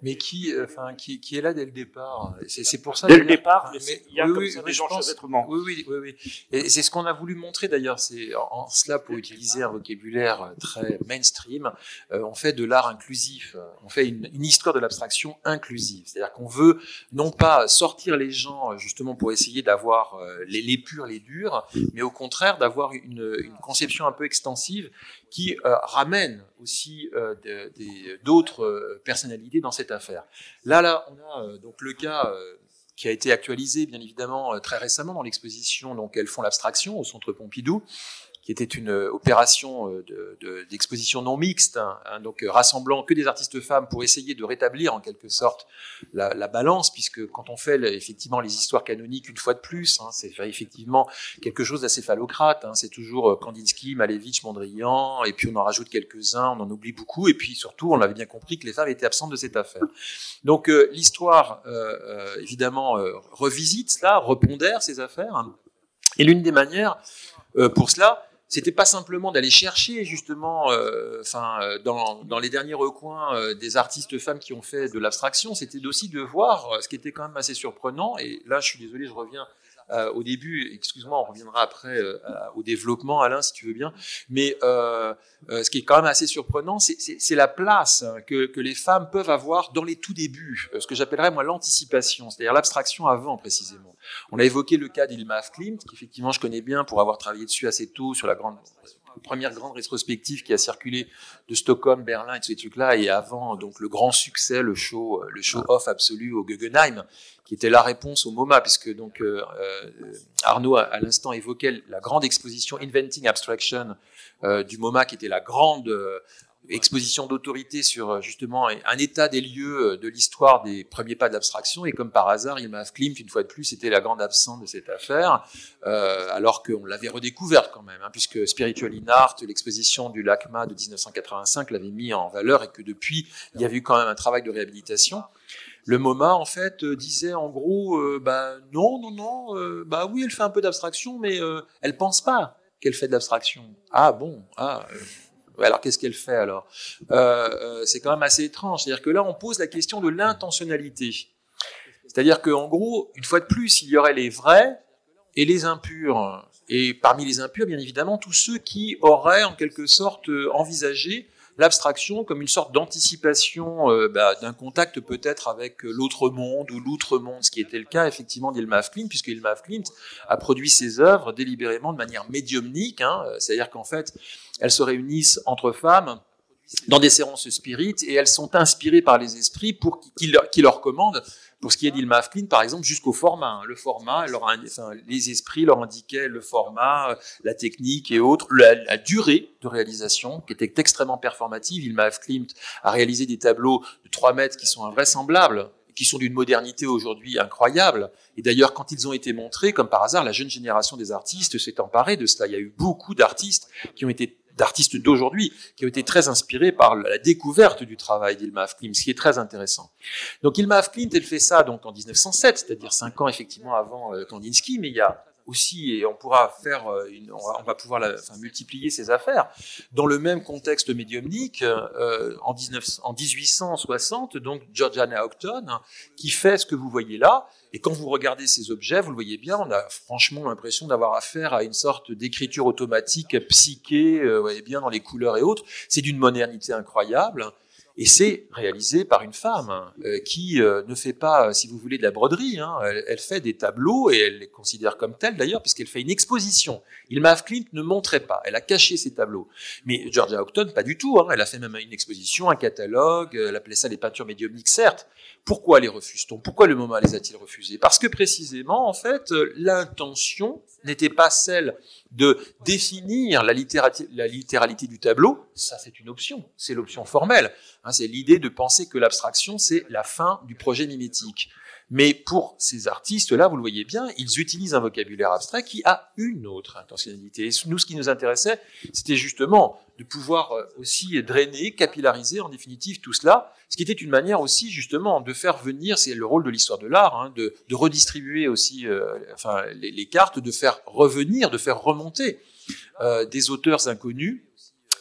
Mais qui, euh, enfin, qui, qui est là dès le départ? C'est pour ça. Dès le départ, il y a oui, comme oui, ça des enchevêtrements. Oui, oui, oui, oui. Et c'est ce qu'on a voulu montrer d'ailleurs. C'est en cela pour utiliser un vocabulaire très mainstream. Euh, on fait de l'art inclusif. On fait une, une histoire de l'abstraction inclusive. C'est-à-dire qu'on veut non pas sortir les gens justement pour essayer d'avoir euh, les, les purs, les durs, mais au contraire d'avoir une, une conception un peu extensive qui euh, ramène aussi euh, d'autres euh, personnalités dans cette affaire. Là, là, on a donc le cas qui a été actualisé, bien évidemment, très récemment dans l'exposition. Donc, elles font l'abstraction au Centre Pompidou qui était une euh, opération euh, d'exposition de, non mixte, hein, hein, donc euh, rassemblant que des artistes femmes pour essayer de rétablir en quelque sorte la, la balance, puisque quand on fait effectivement les histoires canoniques une fois de plus, hein, c'est effectivement quelque chose d'assez phallocrate. C'est toujours Kandinsky, Malevich, Mondrian, et puis on en rajoute quelques-uns, on en oublie beaucoup, et puis surtout on avait bien compris que les femmes étaient absentes de cette affaire. Donc l'histoire évidemment revisite cela, repondère ces affaires, et l'une des manières pour cela, c'était pas simplement d'aller chercher justement, euh, enfin, euh, dans, dans, les derniers recoins euh, des artistes femmes qui ont fait de l'abstraction, c'était aussi de voir ce qui était quand même assez surprenant. Et là, je suis désolé, je reviens euh, au début, excuse-moi, on reviendra après euh, au développement, Alain, si tu veux bien. Mais euh, ce qui est quand même assez surprenant, c'est la place hein, que, que, les femmes peuvent avoir dans les tout débuts, ce que j'appellerais moi l'anticipation, c'est-à-dire l'abstraction avant précisément. On a évoqué le cas d'Ilma Klimt, qu'effectivement je connais bien pour avoir travaillé dessus assez tôt sur la grande première grande rétrospective qui a circulé de Stockholm, Berlin et tous ces trucs-là, et avant donc le grand succès, le show, le show off absolu au Guggenheim, qui était la réponse au MoMA, puisque donc euh, Arnaud à, à l'instant évoquait la grande exposition Inventing Abstraction euh, du MoMA, qui était la grande euh, exposition d'autorité sur justement un état des lieux de l'histoire des premiers pas de l'abstraction. Et comme par hasard, Ilma Klimt, une fois de plus, était la grande absente de cette affaire, alors qu'on l'avait redécouverte quand même, hein, puisque Spiritual in Art, l'exposition du LACMA de 1985 l'avait mis en valeur et que depuis, il y avait eu quand même un travail de réhabilitation. Le MoMA en fait euh, disait en gros euh, bah non non non euh, bah oui elle fait un peu d'abstraction mais elle pense pas qu'elle fait de l'abstraction. Ah bon ah alors qu'est-ce qu'elle fait alors? C'est quand même assez étrange. C'est-à-dire que là on pose la question de l'intentionnalité. C'est-à-dire qu'en gros une fois de plus il y aurait les vrais et les impurs. Et parmi les impurs bien évidemment tous ceux qui auraient en quelque sorte envisagé l'abstraction comme une sorte d'anticipation euh, bah, d'un contact peut-être avec l'autre monde ou l'outre-monde, ce qui était le cas effectivement d'Ilma Klimt, puisque Ilma Klimt a produit ses œuvres délibérément de manière médiumnique, hein, c'est-à-dire qu'en fait, elles se réunissent entre femmes dans des séances spirites et elles sont inspirées par les esprits pour qui leur, commandent pour ce qui est d'Ilma Flynn, par exemple, jusqu'au format. Hein. Le format, les esprits leur indiquaient le format, euh, la technique et autres, la, durée de réalisation, qui était extrêmement performative. Ilma Klimt a réalisé des tableaux de 3 mètres qui sont invraisemblables, qui sont d'une modernité aujourd'hui incroyable. Et d'ailleurs, quand ils ont été montrés, comme par hasard, la jeune génération des artistes s'est emparée de cela. Il y a eu beaucoup d'artistes qui ont été d'artistes d'aujourd'hui qui ont été très inspirés par la découverte du travail d'Ilma Klimt, ce qui est très intéressant. Donc Ilma Klimt, elle fait ça donc en 1907, c'est-à-dire cinq ans effectivement avant euh, Kandinsky, mais il y a aussi, et on pourra faire, euh, on, va, pouvoir multiplier ces affaires, dans le même contexte médiumnique, euh, en, 19, en 1860, donc Georgiana Octon, qui fait ce que vous voyez là, et quand vous regardez ces objets, vous le voyez bien, on a franchement l'impression d'avoir affaire à une sorte d'écriture automatique psyché, euh, vous voyez bien dans les couleurs et autres. C'est d'une modernité incroyable. Et c'est réalisé par une femme hein, euh, qui euh, ne fait pas, si vous voulez, de la broderie. Hein. Elle, fait des tableaux et elle les considère comme tels d'ailleurs, puisqu'elle fait une exposition. Ilma Klimt ne montrait pas, elle a caché ses tableaux. Mais Georgia Octon, pas du tout. Hein. Elle a fait même une exposition, un catalogue. Elle appelait ça les peintures médiumniques, certes. Pourquoi les refuse-t-on? Pourquoi le MoMA les a-t-il refusés Parce que précisément, en fait, euh, l'intention n'était pas celle de définir la, littéralité du tableau, ça c'est une option, c'est l'option formelle. Hein, c'est l'idée de penser que l'abstraction c'est la fin du projet mimétique. Mais pour ces artistes-là, vous le voyez bien, ils utilisent un vocabulaire abstrait qui a une autre intentionnalité. Et nous, ce qui nous intéressait, c'était justement de pouvoir euh, aussi drainer, capillariser en définitive tout cela, ce qui était une manière aussi justement de faire venir, c'est le rôle de l'histoire de l'art, hein, de, redistribuer aussi euh, enfin, les, les, cartes, de faire revenir, de faire remonter euh, des auteurs inconnus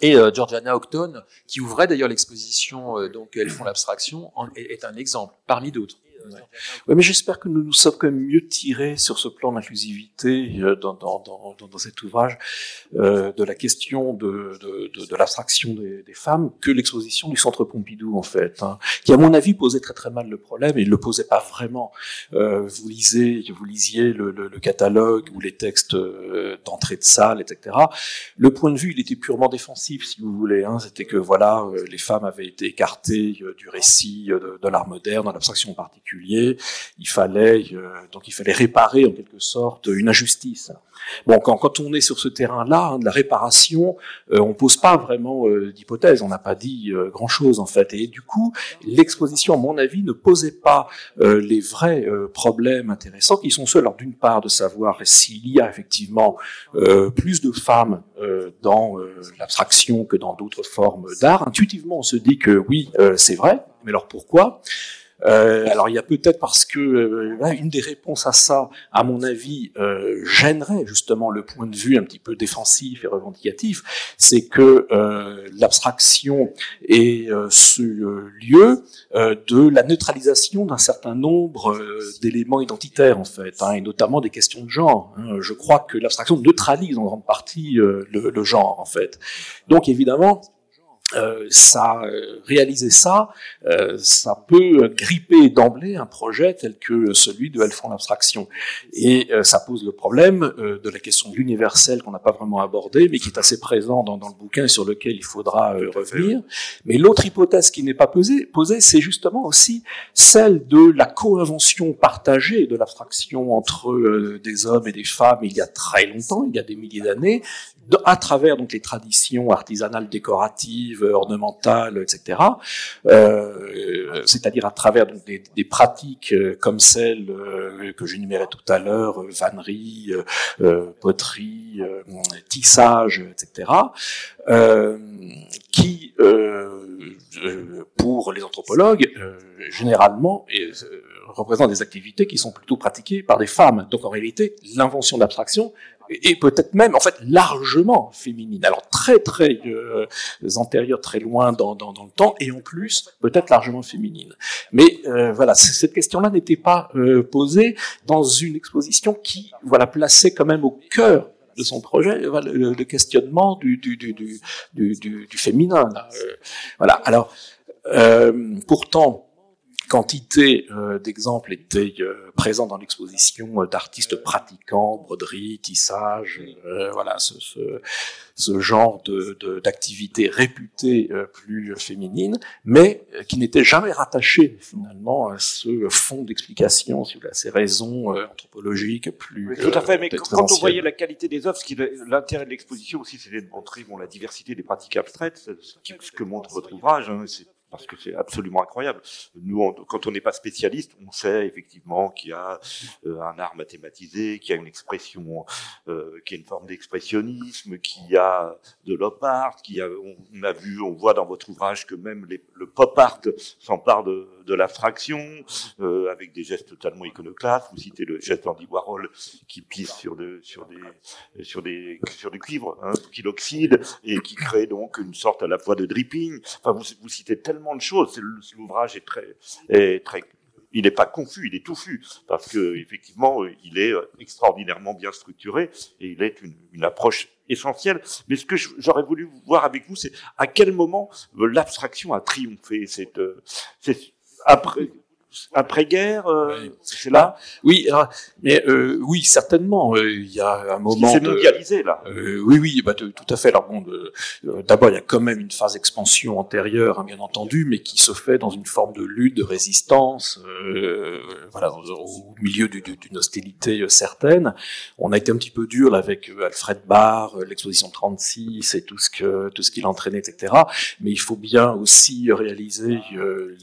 et euh, Georgiana Octon, qui ouvrait d'ailleurs l'exposition, euh, donc elles font l'abstraction, est, un exemple parmi d'autres. Oui, mais j'espère que nous nous sommes quand même mieux tirés sur ce plan d'inclusivité euh, dans, dans, dans, dans, cet ouvrage euh, de la question de, de, de, de l'abstraction des, des, femmes que l'exposition du Centre Pompidou, en fait, hein, qui à mon avis posait très très mal le problème et il le posait pas vraiment. Euh, vous lisez, vous lisiez le, le, le catalogue ou les textes euh, d'entrée de salle, etc. Le point de vue, il était purement défensif, si vous voulez. Hein, C'était que voilà, euh, les femmes avaient été écartées du récit de, de l'art moderne, dans l'abstraction il fallait euh, donc il fallait réparer en quelque sorte une injustice. Bon, quand, quand on est sur ce terrain-là, hein, de la réparation, euh, on pose pas vraiment euh, d'hypothèse, on n'a pas dit grand-chose en fait. Et du coup, l'exposition, à mon avis, ne posait pas les vrais problèmes intéressants qui sont ceux, alors d'une part, de savoir s'il y a effectivement plus de femmes dans l'abstraction que dans d'autres formes d'art. Intuitivement, on se dit que oui, c'est vrai, mais alors pourquoi? euh, alors il y a peut-être parce que euh, une des réponses à ça, à mon avis, euh, gênerait justement le point de vue un petit peu défensif et revendicatif, c'est que euh, l'abstraction est euh, ce lieu de la neutralisation d'un certain nombre d'éléments identitaires en fait, hein, et notamment des questions de genre. Hein. Je crois que l'abstraction neutralise en grande partie le, le genre en fait. Donc évidemment euh, ça, euh, réaliser ça, euh, ça peut gripper d'emblée un projet tel que celui de Elfond l'abstraction. Et ça pose le problème de la question de l'universel qu'on n'a pas vraiment abordé, mais qui est assez présent dans, dans, le bouquin et sur lequel il faudra revenir. Mais l'autre hypothèse qui n'est pas posée, posée c'est justement aussi celle de la co-invention partagée de l'abstraction entre des hommes et des femmes il y a très longtemps, il y a des milliers d'années, à travers donc les traditions artisanales décoratives ornementales, etc. Euh, c'est-à-dire à travers donc, des, pratiques comme celles que j'énumérais tout à l'heure, vannerie, poterie, tissage, etc. qui pour les anthropologues, généralement, représentent des activités qui sont plutôt pratiquées par des femmes. Donc en réalité, l'invention d'abstraction est peut-être même, en fait, largement féminine. Alors très très euh, antérieure, très loin dans, dans, dans, le temps, et en plus peut-être largement féminine. Mais euh, voilà, cette question-là n'était pas euh, posée dans une exposition qui, voilà, plaçait quand même au cœur de son projet le, le questionnement du, du, du, du, du, féminin. Euh, voilà. Alors pourtant quantité euh, d'exemples étaient euh, présents dans l'exposition euh, d'artistes pratiquants, broderie, tissage, voilà, ce, ce, ce genre d'activité de, réputée plus féminine, mais qui n'était jamais rattaché finalement à ce fond d'explication, à ces raisons anthropologiques plus. tout à fait, mais quand on voyait la qualité des œuvres, l'intérêt de l'exposition aussi, c'était de montrer bon, la diversité des pratiques abstraites, ce, que montre votre ouvrage. Hein, parce que c'est absolument incroyable. Nous, quand on n'est pas spécialiste, on sait effectivement qu'il y a euh, un art mathématisé, qu'il y a une expression, euh, qu'il y a une forme d'expressionnisme, qu'il y a de l'op art, qu'il y a, on, a vu, on voit dans votre ouvrage que même le pop art s'empare de, de l'abstraction, euh, avec des gestes totalement iconoclastes. Vous citez le geste d'Andy Warhol qui pisse sur, de, sur, des, sur, des, sur du cuivre, hein, qui l'oxyde, et qui crée donc une sorte à la fois de dripping. Enfin, vous, vous citez tellement de choses. L'ouvrage est très, est très, il n'est pas confus, il est touffu parce que effectivement, il est extraordinairement bien structuré et il est une, approche essentielle. Mais ce que j'aurais voulu voir avec vous, c'est à quel moment l'abstraction a triomphé. Euh, après, après-guerre, euh, c'est là Oui, mais euh, oui, certainement. Euh, il y a un moment. C'est mondialisé là. oui, oui, bah, tout à fait. Alors bon, d'abord, il y a quand même une phase d'expansion antérieure, hein, bien entendu, mais qui se fait dans une forme de lutte, de résistance, voilà, au milieu d'une hostilité certaine. On a été un petit peu dur avec Alfred Barr, l'exposition 36 et tout ce que tout ce qu'il entraînait, etc. Mais il faut bien aussi réaliser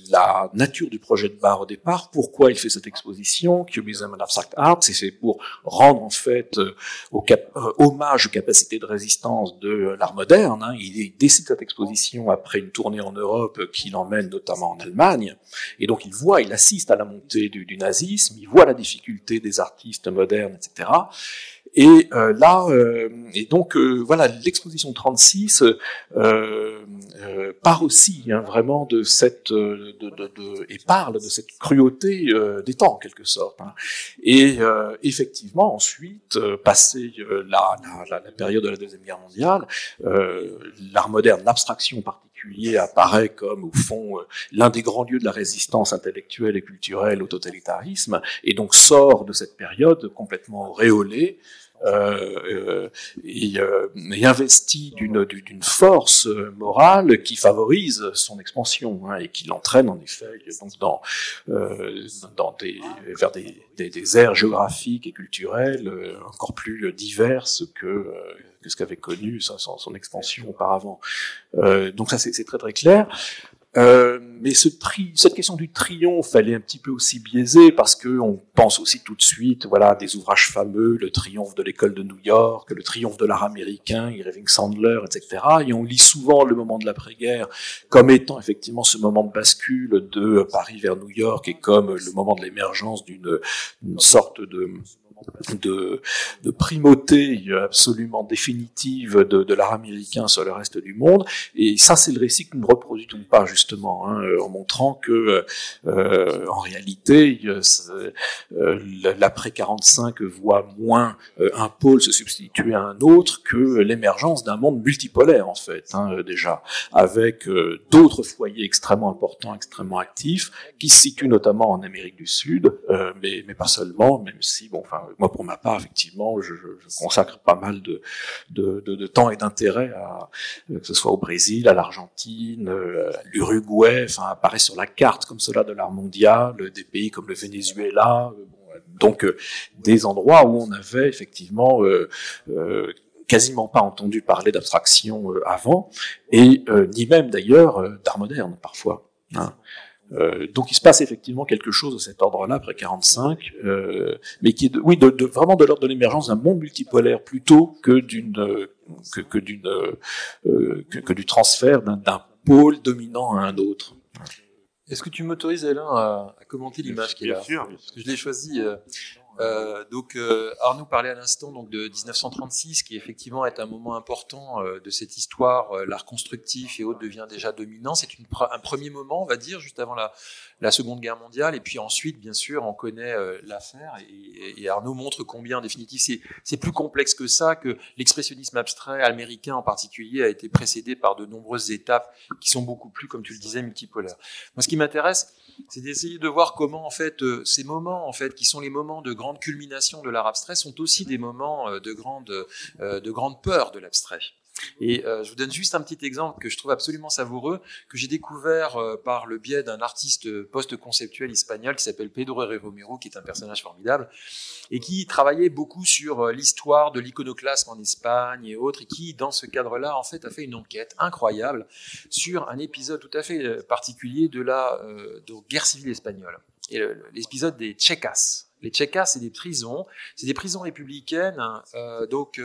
la nature du projet de Barr au départ. Pourquoi il fait cette exposition, Cubism and Abstract Art C'est pour rendre en fait euh, euh, hommage aux capacités de résistance de l'art moderne. Hein. Il décide cette exposition après une tournée en Europe qui l'emmène notamment en Allemagne. Et donc il voit, il assiste à la montée du, nazisme, il voit la difficulté des artistes modernes, etc. Et euh, là, euh, et donc euh, voilà, l'exposition 36 part aussi hein, vraiment de cette, de, de, de, et parle de cette cruauté des temps en quelque sorte. Hein. Et effectivement, ensuite, passé la, la, la, période de la deuxième guerre mondiale, l'art moderne, l'abstraction particulier apparaît comme au fond l'un des grands lieux de la résistance intellectuelle et culturelle au totalitarisme, et donc sort de cette période complètement réolée euh, euh, et, euh, et, investi d'une d'une force morale qui favorise son expansion hein, et qui l'entraîne en effet donc dans dans des vers des, des, des aires géographiques et culturelles encore plus diverses que que ce qu'avait connu son, son, expansion auparavant. Euh, donc ça c'est très très clair. Euh, mais ce tri, cette question du triomphe, elle est un petit peu aussi biaisée parce que on pense aussi tout de suite, voilà, des ouvrages fameux, le triomphe de l'école de New York, le triomphe de l'art américain, Irving Sandler, etc. Et on lit souvent le moment de l'après-guerre comme étant effectivement ce moment de bascule de Paris vers New York et comme le moment de l'émergence d'une sorte de de, primauté absolument définitive de, l'art américain sur le reste du monde. Et ça, c'est le récit que nous ne reproduisons pas justement, hein, en montrant que, euh, en réalité, euh, l'après 45 voit moins euh, un pôle se substituer à un autre que l'émergence d'un monde multipolaire en fait, hein, déjà, avec euh, d'autres foyers extrêmement importants, extrêmement actifs, qui se situent notamment en Amérique du Sud, euh, mais, mais pas seulement, même si, bon, enfin, moi, pour ma part, effectivement, je, consacre pas mal de, de, temps et d'intérêt à que ce soit au Brésil, à l'Argentine, euh, à l'Uruguay, enfin, apparaît sur la carte comme cela de l'art mondial, des pays comme le Venezuela, euh, donc des endroits où on avait effectivement quasiment pas entendu parler d'abstraction avant, et ni même d'ailleurs d'art moderne parfois. Hein. Euh, donc il se passe effectivement quelque chose de cet ordre-là après 45, euh, mais qui est de, oui de, de, vraiment de l'ordre de l'émergence d'un monde multipolaire plutôt que d'une que, que d'une euh, que, que, du transfert d'un pôle dominant à un autre. Est-ce que tu m'autorises Alain à, à commenter l'image qui est là sûr, Parce que je l'ai choisi. Euh, donc euh, Arnaud parlait à l'instant donc de 1936, qui effectivement est un moment important euh, de cette histoire. Euh, l'art constructif et autres devient déjà dominant. C'est un premier moment, on va dire, juste avant la, la, Seconde Guerre mondiale. Et puis ensuite, bien sûr, on connaît euh, l'affaire. Et, et, Arnaud montre combien, en définitive, c'est plus complexe que ça, que l'expressionnisme abstrait américain en particulier a été précédé par de nombreuses étapes qui sont beaucoup plus, comme tu le disais, multipolaires. Moi, ce qui m'intéresse, c'est d'essayer de voir comment en fait euh, ces moments en fait qui sont les moments de grande culmination de l'art abstrait sont aussi des moments euh, de grande euh, de grande peur de l'abstrait. Et euh, je vous donne juste un petit exemple que je trouve absolument savoureux, que j'ai découvert euh, par le biais d'un artiste post-conceptuel espagnol qui s'appelle Pedro Romero, qui est un personnage formidable, et qui travaillait beaucoup sur euh, l'histoire de l'iconoclasme en Espagne et autres, et qui, dans ce cadre-là, en fait, a fait une enquête incroyable sur un épisode tout à fait particulier de la guerre civile espagnole. Et l'épisode des Checas. Les Checas, c'est des prisons, c'est des prisons républicaines, euh, donc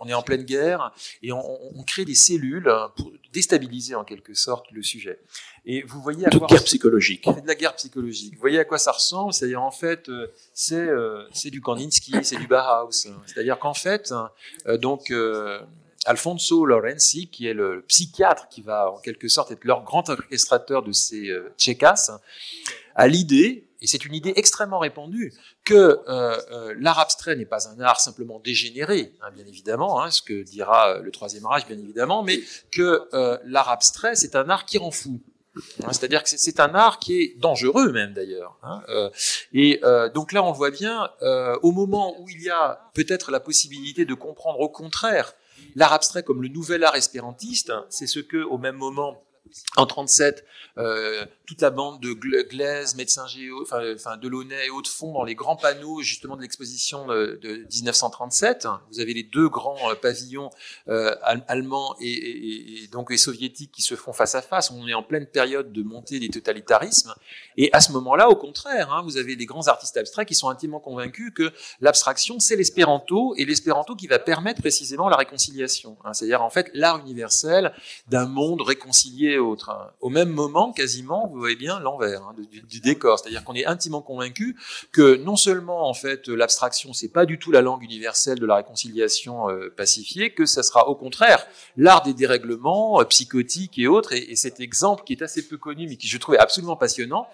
on est en pleine guerre et on, on, crée des cellules pour déstabiliser en quelque sorte le sujet. Et vous voyez à de quoi guerre psychologique. de la guerre psychologique. Vous voyez à quoi ça ressemble C'est-à-dire en fait, euh, c'est euh, c'est du Kandinsky, c'est du Bauhaus. C'est-à-dire qu'en fait, euh, donc Alfonso Lorenzi, qui est le psychiatre qui va en quelque sorte être leur grand orchestrateur de ces euh, tchécas, a l'idée, et c'est une idée extrêmement répandue, que euh, euh, l'art abstrait n'est pas un art simplement dégénéré, hein, bien évidemment, hein, ce que dira le Troisième Reich, bien évidemment, mais que l'art abstrait, c'est un art qui rend fou. Hein, c'est-à-dire que c'est un art qui est dangereux même d'ailleurs. Hein, euh, et euh, donc là, on voit bien, euh, au moment où il y a peut-être la possibilité de comprendre au contraire l'art abstrait comme le nouvel art espérantiste, c'est ce que, au même moment, en 37, euh, toute la bande de Glaise, Médecins Géo, enfin, Delaunay et autres font dans les grands panneaux justement de l'exposition de, de, 1937. Vous avez les deux grands euh, pavillons euh, allemands et, donc soviétiques qui se font face à face. On est en pleine période de montée des totalitarismes. Et à ce moment-là, au contraire, hein, vous avez les grands artistes abstraits qui sont intimement convaincus que l'abstraction, c'est l'espéranto et l'espéranto qui va permettre précisément la réconciliation. Hein, C'est-à-dire en fait l'art universel d'un monde réconcilié autre. Hein. Au même moment, quasiment, vous voyez bien l'envers hein, du, décor. C'est-à-dire qu'on est intimement convaincu que non seulement en fait l'abstraction, c'est pas du tout la langue universelle de la réconciliation euh, pacifiée, que ça sera au contraire l'art des dérèglements euh, psychotiques et autres. Et, et, cet exemple qui est assez peu connu, mais qui je trouvais absolument passionnant,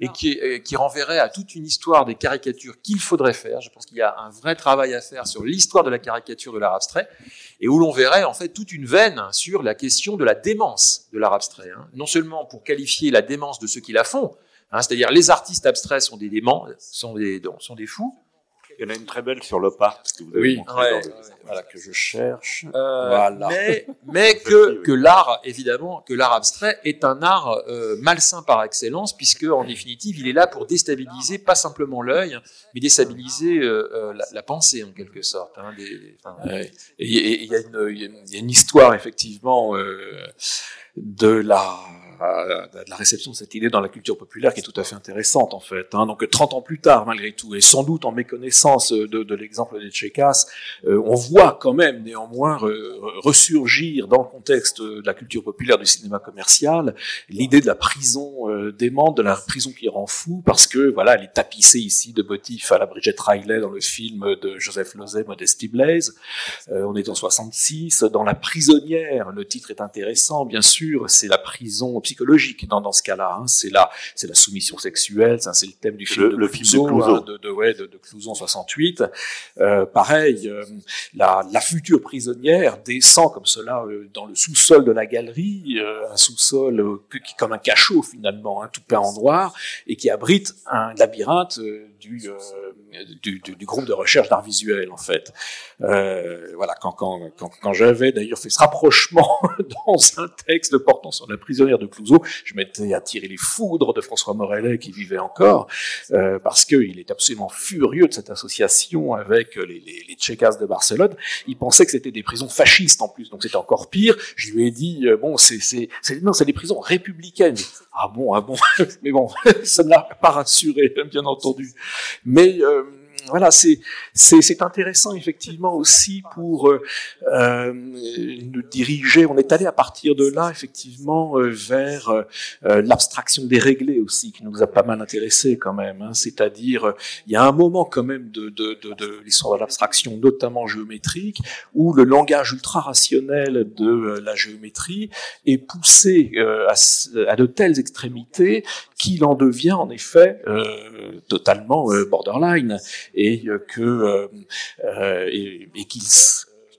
et qui, euh, qui renverrait à toute une histoire des caricatures qu'il faudrait faire. Je pense qu'il y a un vrai travail à faire sur l'histoire de la caricature de l'art abstrait, et où l'on verrait en fait toute une veine sur la question de la démence de l'art abstrait. Hein. Non seulement pour qualifier la démence de ceux qui la font, hein, c'est-à-dire les artistes abstraits sont des déments, sont des, sont des fous, il y en a une très belle sur l'opart que vous avez oui, montré ouais, dans le... ouais, voilà que je cherche. Euh, voilà. Mais, mais que, que l'art, évidemment, que l'art abstrait est un art euh, malsain par excellence, puisque en définitive, il est là pour déstabiliser pas simplement l'œil, mais déstabiliser euh, la, la, pensée en quelque sorte. Hein, des, enfin, ouais. Et il y, y, y, a une histoire effectivement euh, de la de la réception de cette idée dans la culture populaire qui est tout à fait intéressante en fait. Hein. Donc 30 ans plus tard malgré tout, et sans doute en méconnaissance de, de l'exemple des Tchékas, euh, on voit quand même néanmoins ressurgir dans le contexte de la culture populaire du cinéma commercial l'idée de la prison euh, démente, de la prison qui rend fou, parce que voilà, elle est tapissée ici de motifs à la Bridget Riley dans le film de Joseph Losey, Modesty Blaise. Euh, on est en 66. Dans La prisonnière, le titre est intéressant, bien sûr, c'est la prison psychologique dans, dans ce cas-là. Hein. C'est la, c'est la soumission sexuelle, c'est le thème du film le, de, le Clouseau, film de, Clouseau. Hein, de, de, ouais, de, de Clouseau en 68. Euh, pareil, euh, la, la, future prisonnière descend comme cela euh, dans le sous-sol de la galerie, un sous-sol qui comme un cachot finalement, hein, tout peint en noir, et qui abrite un labyrinthe du du, du, du, groupe de recherche d'art visuel en fait. Euh, voilà, quand, quand, quand, quand j'avais d'ailleurs fait ce rapprochement dans un texte portant sur la prisonnière de Clouseau, je m'étais attiré les foudres de François Morellet qui vivait encore, euh, parce qu'il est absolument furieux de cette association avec les, les, les Tchécas de Barcelone. Il pensait que c'était des prisons fascistes en plus, donc c'était encore pire. Je lui ai dit, euh, bon, c'est, c'est, non, c'est des prisons républicaines. Ah bon, ah bon, mais bon, ça ne l'a pas rassuré, bien entendu. Mais euh, voilà, c'est intéressant effectivement aussi pour euh, euh, nous diriger. On est allé à partir de là effectivement euh, vers euh, l'abstraction déréglée aussi, qui nous a pas mal intéressé quand même. Hein. C'est-à-dire, il y a un moment quand même de, de, de, de l'histoire de l'abstraction, notamment géométrique, où le langage ultra rationnel de la géométrie est poussé à, à, de telles extrémités qu'il en devient en effet totalement borderline et euh, euh, euh,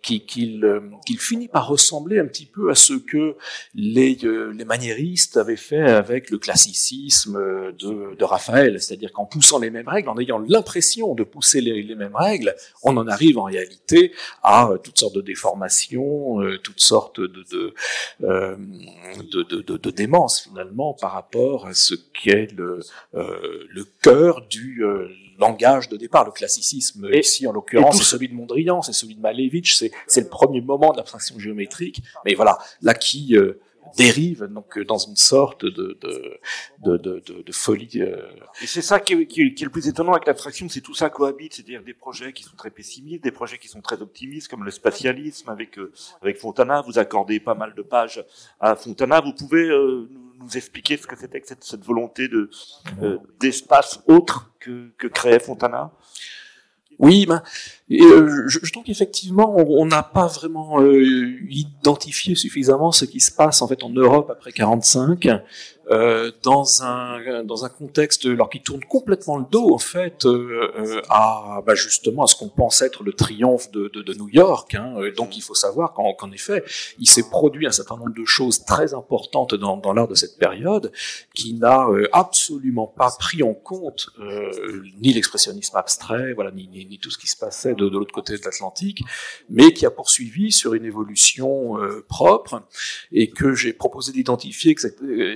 qu'il finit par ressembler un petit peu à ce que les, les maniéristes avaient fait avec le classicisme de, Raphaël, c'est-à-dire qu'en poussant les mêmes règles, en ayant l'impression de pousser les, mêmes règles, on en arrive en réalité à toutes sortes de déformations, toutes sortes de, de, de, de, de démence finalement par rapport à ce qu'est le, le cœur du langage de départ. Le classicisme, et, ici en l'occurrence, c'est celui de Mondrian, c'est celui de Malevich, c'est c'est le premier moment de l'abstraction géométrique, mais voilà, là qui euh, dérive donc dans une sorte de, de, de, de folie. Euh. Et c'est ça qui est, qui, est, le plus étonnant avec l'abstraction, c'est tout ça cohabite, c'est-à-dire des projets qui sont très pessimistes, des projets qui sont très optimistes, comme le spatialisme avec euh, avec Fontana. Vous accordez pas mal de pages à Fontana. Vous pouvez nous expliquer ce que c'était que cette, volonté de d'espace autre que, que créait Fontana? Oui, ben, euh, je, je, trouve qu'effectivement, on n'a pas vraiment euh, identifié suffisamment ce qui se passe en fait en Europe après 45. Euh, dans un dans un contexte alors qui tourne complètement le dos en fait euh, euh, à bah, justement à ce qu'on pense être le triomphe de, de, de New York. Hein. Donc il faut savoir qu'en effet il s'est produit un certain nombre de choses très importantes dans, dans l'art de cette période qui n'a absolument pas pris en compte ni l'expressionnisme abstrait, voilà, ni, ni, tout ce qui se passait de, l'autre côté de l'Atlantique, mais qui a poursuivi sur une évolution propre et que j'ai proposé d'identifier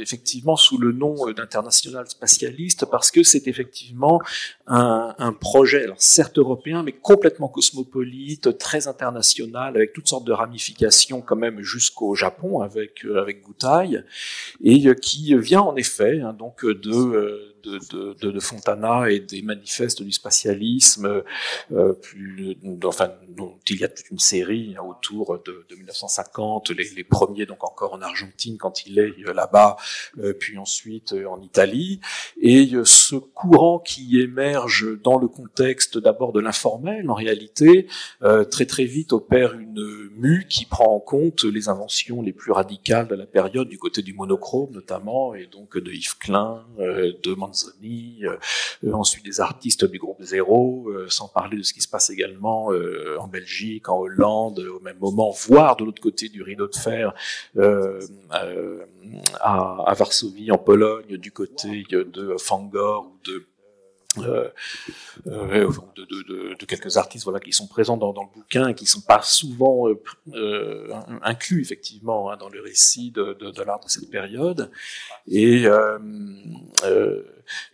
effectivement sous le nom euh, d'international spatialiste parce que c'est effectivement un, projet, alors certes européen, mais complètement cosmopolite, très international, avec toutes sortes de ramifications quand même jusqu'au Japon avec euh, avec et euh, qui vient en effet hein, donc de de, de, de, Fontana et des manifestes du spatialisme, euh, plus, enfin, dont il y a toute une série autour de, de 1950, les, les, premiers donc encore en Argentine quand il est euh, là-bas, euh, puis ensuite euh, en Italie, et ce courant qui émerge dans le contexte d'abord de l'informel, en réalité, très très vite opère une mue qui prend en compte les inventions les plus radicales de la période du côté du monochrome notamment, et donc de Yves Klein, de Manzoni, euh, ensuite des artistes du groupe Zéro, euh, sans parler de ce qui se passe également euh, en Belgique, en Hollande, au même moment, voire de l'autre côté du rideau de fer, à, Varsovie, en Pologne, du côté de Fangor ou de euh, euh, quelques artistes voilà qui sont présents dans, le bouquin et qui sont pas souvent euh, euh inclus effectivement hein, dans le récit de, l'art de cette période. Et euh, euh,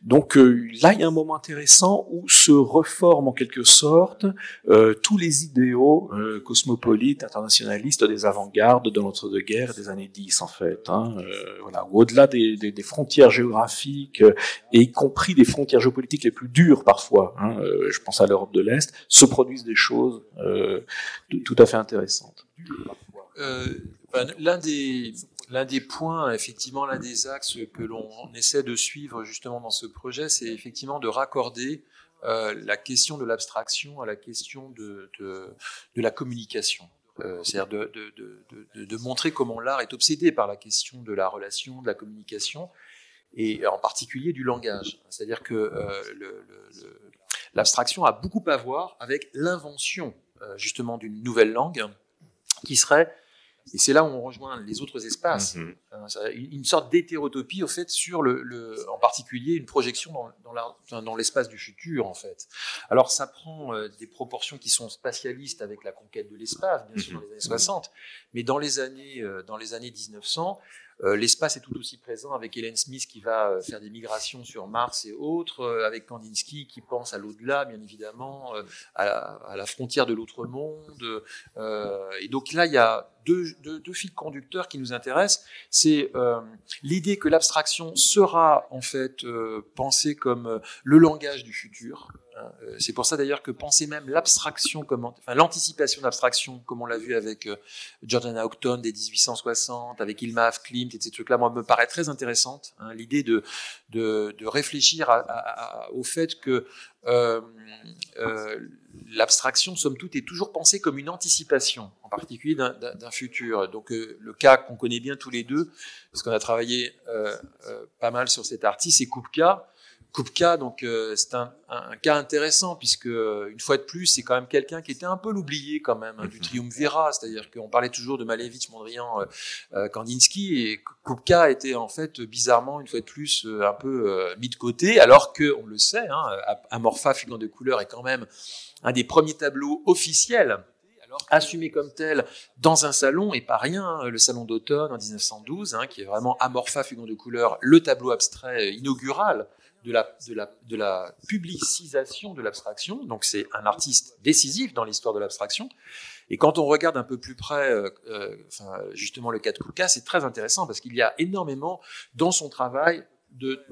donc euh, là, il y a un moment intéressant où se reforment en quelque sorte euh, tous les idéaux euh, cosmopolites, internationalistes des avant-gardes de l'entre-deux-guerres des années 10 en fait. Hein, voilà, au-delà des, frontières géographiques et y compris des frontières géopolitiques les plus dures parfois, hein, je pense à l'Europe de l'Est, se produisent des choses tout à fait intéressantes. Ben, l'un des L'un des points, effectivement, l'un des axes que l'on essaie de suivre justement dans ce projet, c'est effectivement de raccorder euh, la question de l'abstraction à la question de, la communication. Euh, C'est-à-dire de, montrer comment l'art est obsédé par la question de la relation, de la communication, et en particulier du langage. C'est-à-dire que euh, l'abstraction a beaucoup à voir avec l'invention justement d'une nouvelle langue qui serait Et c'est là où on rejoint les autres espaces. Mhm. Euh, une sorte d'hétérotopie, au fait, sur le, le, en particulier une projection dans, l'espace du futur, en fait. Alors, ça prend euh, des proportions qui sont spatialistes avec la conquête de l'espace, bien sûr, dans les années 60, mais dans les années, euh, dans les années 1900, euh, l'espace est tout aussi présent avec Helen Smith qui va euh, faire des migrations sur Mars et autres, euh, avec Kandinsky qui pense à l'au-delà, bien évidemment, à la, à, la, frontière de l'autre monde. et donc là, il y a deux, deux, deux fils conducteurs qui nous intéressent. C'est l'idée que l'abstraction sera en fait pensée comme le langage du futur. Hein, c'est pour ça d'ailleurs que penser même l'abstraction, enfin l'anticipation d'abstraction, comme on l'a vu avec Jordan Houghton dès 1860, avec Ilma Klimt, et ces trucs-là, moi, me paraît très intéressante. Hein, L'idée de, de, réfléchir au fait que euh, euh, l'abstraction, somme toute, est toujours pensée comme une anticipation, en particulier d'un futur. Donc, euh, le cas qu'on connaît bien tous les deux, parce qu'on a travaillé euh, euh, pas mal sur cet artiste, c'est Kupka. Kupka, donc euh, c'est un, un, cas intéressant puisque euh, une fois de plus, c'est quand même quelqu'un qui était un peu l'oublié quand même hein, du triumvirat, c'est-à-dire qu'on parlait toujours de Malevich, Mondrian, euh, Kandinsky et Kupka était en fait bizarrement une fois de plus un peu mis de côté, alors que on le sait, hein, Amorpha, figure de couleur est quand même un des premiers tableaux officiels assumé comme tel dans un salon, et pas rien, hein, le salon d'automne en 1912, hein, qui est vraiment Amorpha, figure de couleur, le tableau abstrait inaugural de la, publicisation de l'abstraction. Donc c'est un artiste décisif dans l'histoire de l'abstraction. Et quand on regarde un peu plus près, euh, euh, justement le cas de Kuka, c'est très intéressant parce qu'il y a énormément dans son travail de,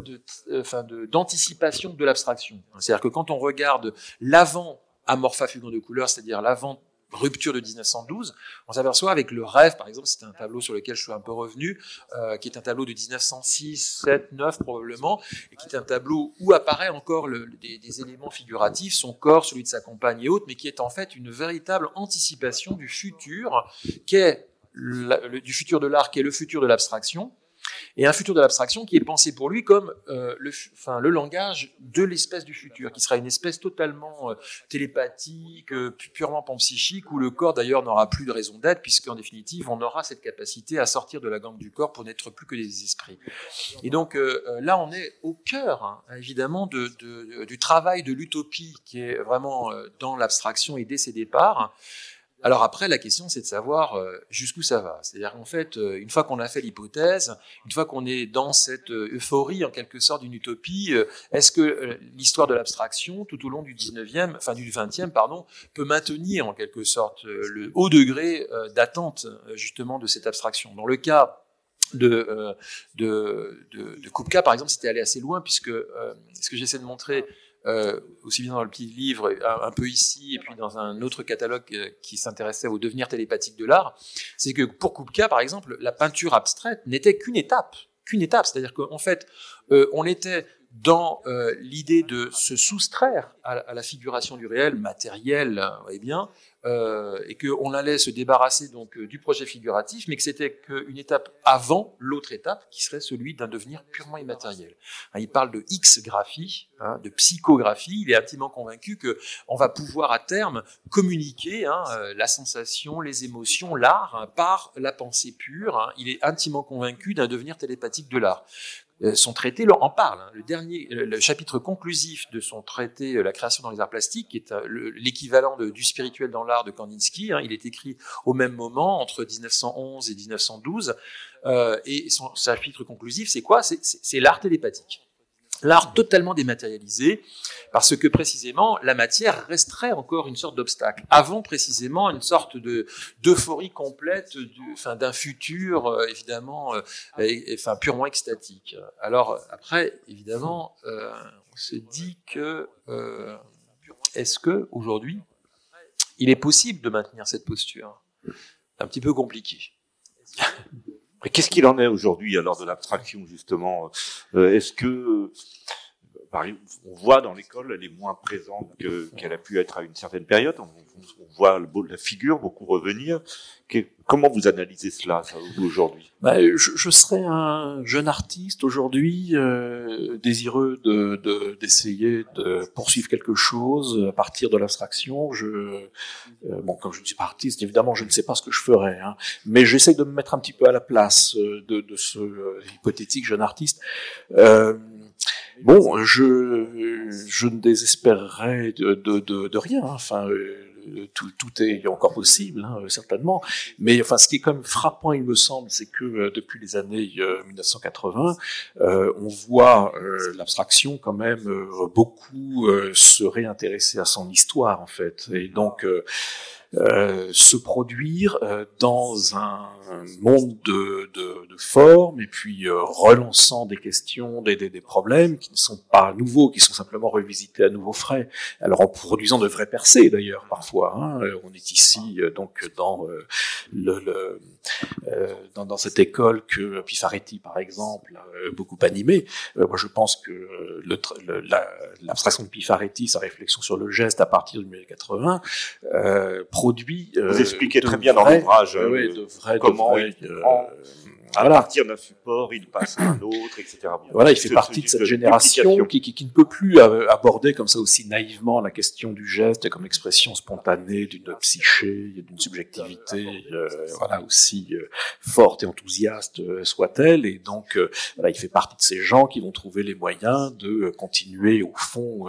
euh, d'anticipation de l'abstraction. C'est-à-dire que quand on regarde l'avant Amorpha Fugant de couleur, c'est-à-dire l'avant rupture de 1912, on s'aperçoit avec le rêve, par exemple, c'est un tableau sur lequel je suis un peu revenu, euh, qui est un tableau de 1906, 7, 9 probablement, et qui est un tableau où apparaît encore des, éléments figuratifs, son corps, celui de sa compagne et autres, mais qui est en fait une véritable anticipation du futur, du futur de l'art, qui est le futur de l'abstraction, et un futur de l'abstraction qui est pensé pour lui comme euh, le, enfin, le langage de l'espèce du futur, qui sera une espèce totalement euh, télépathique, euh, purement panpsychique, où le corps d'ailleurs n'aura plus de raison d'être, puisqu'en définitive, on aura cette capacité à sortir de la gangue du corps pour n'être plus que des esprits. Et donc euh, euh, là, on est au cœur, hein, évidemment, de, de, du travail de l'utopie qui est vraiment euh, dans l'abstraction et dès ses départs. Alors après, la question, c'est de savoir euh, jusqu'où ça va. C'est-à-dire qu'en fait, euh, une fois qu'on a fait l'hypothèse, une fois qu'on est dans cette euh, euphorie, en quelque sorte, d'une utopie, est-ce que l'histoire de l'abstraction, tout au long du 19e, enfin du 20e, pardon, peut maintenir en quelque sorte le haut degré d'attente justement de cette abstraction? Dans le cas de, de, de, Kupka, par exemple, c'était allé assez loin, puisque ce que j'essaie de montrer euh, aussi bien dans le petit livre, un, peu ici, et puis dans un autre catalogue euh, qui s'intéressait au devenir télépathique de l'art, c'est que pour Kupka, par exemple, la peinture abstraite n'était qu'une étape, qu'une étape, c'est-à-dire qu'en fait, euh, on était dans euh, l'idée de se soustraire à, la figuration du réel matériel, vous voyez bien, euh, et qu'on allait se débarrasser donc euh, du projet figuratif, mais que c'était qu'une étape avant l'autre étape, qui serait celui d'un devenir purement immatériel. Hein, il parle de X-graphie, hein, de psychographie. Il est intimement convaincu que on va pouvoir à terme communiquer hein, euh, la sensation, les émotions, l'art hein, par la pensée pure. Il est intimement convaincu d'un devenir télépathique de l'art. Euh, son traité en parle. Hein. Le dernier, le chapitre conclusif de son traité euh, La création dans les arts plastiques, qui est euh, l'équivalent du spirituel dans l'art de Kandinsky, hein, il est écrit au même moment, entre 1911 et 1912, euh, et son chapitre conclusif, c'est quoi? C'est l'art télépathique. L'art totalement dématérialisé, parce que précisément la matière resterait encore une sorte d'obstacle. Avant précisément une sorte de d'euphorie complète, d'un futur euh, évidemment, euh, purement extatique. Alors après, évidemment, euh, on se dit que est-ce que aujourd'hui il est possible de maintenir cette posture? Un petit peu compliqué. Qu'est-ce qu'il en est aujourd'hui alors de l'abstraction justement? Euh, Est-ce que on voit dans l'école, elle est moins présente qu'elle a pu être à une certaine période. On, voit la figure beaucoup revenir. comment vous analysez cela aujourd'hui? Bah, je, serais un jeune artiste aujourd'hui, euh, désireux d'essayer de, poursuivre quelque chose à partir de l'abstraction. Je, euh, bon, comme je ne suis pas artiste, évidemment, je ne sais pas ce que je ferais, hein, mais j'essaie de me mettre un petit peu à la place euh, de, de ce hypothétique jeune artiste. Bon, je, je ne désespérerais de, de, de, rien. Hein. Enfin, euh, tout, tout, est encore possible, hein, certainement. Mais enfin, ce qui est quand même frappant, il me semble, c'est que euh, depuis les années 1980, euh, on voit l'abstraction quand même beaucoup se réintéresser à son histoire, en fait. Et donc euh, se produire euh, dans un monde de, de, de formes et puis euh, relançant des questions, des, des, des, problèmes qui ne sont pas nouveaux, qui sont simplement revisités à nouveau frais. Alors en produisant de vrais percées d'ailleurs parfois. Hein. On est ici donc dans le, le dans, dans, cette école que Pifaretti par exemple a beaucoup animé. moi je pense que l'abstraction de Pifaretti, sa réflexion sur le geste à partir de 1980, euh, produit. Vous euh, expliquez très bien dans l'ouvrage comment il à partir d'un support, il passe à un autre, etc. Voilà, il fait partie de cette génération qui, qui, qui, ne peut plus euh, aborder comme ça aussi naïvement la question du geste comme expression spontanée d'une psyché, d'une subjectivité, euh, voilà aussi euh, forte et enthousiaste soit-elle. Et donc, voilà, il fait partie de ces gens qui vont trouver les moyens de continuer au fond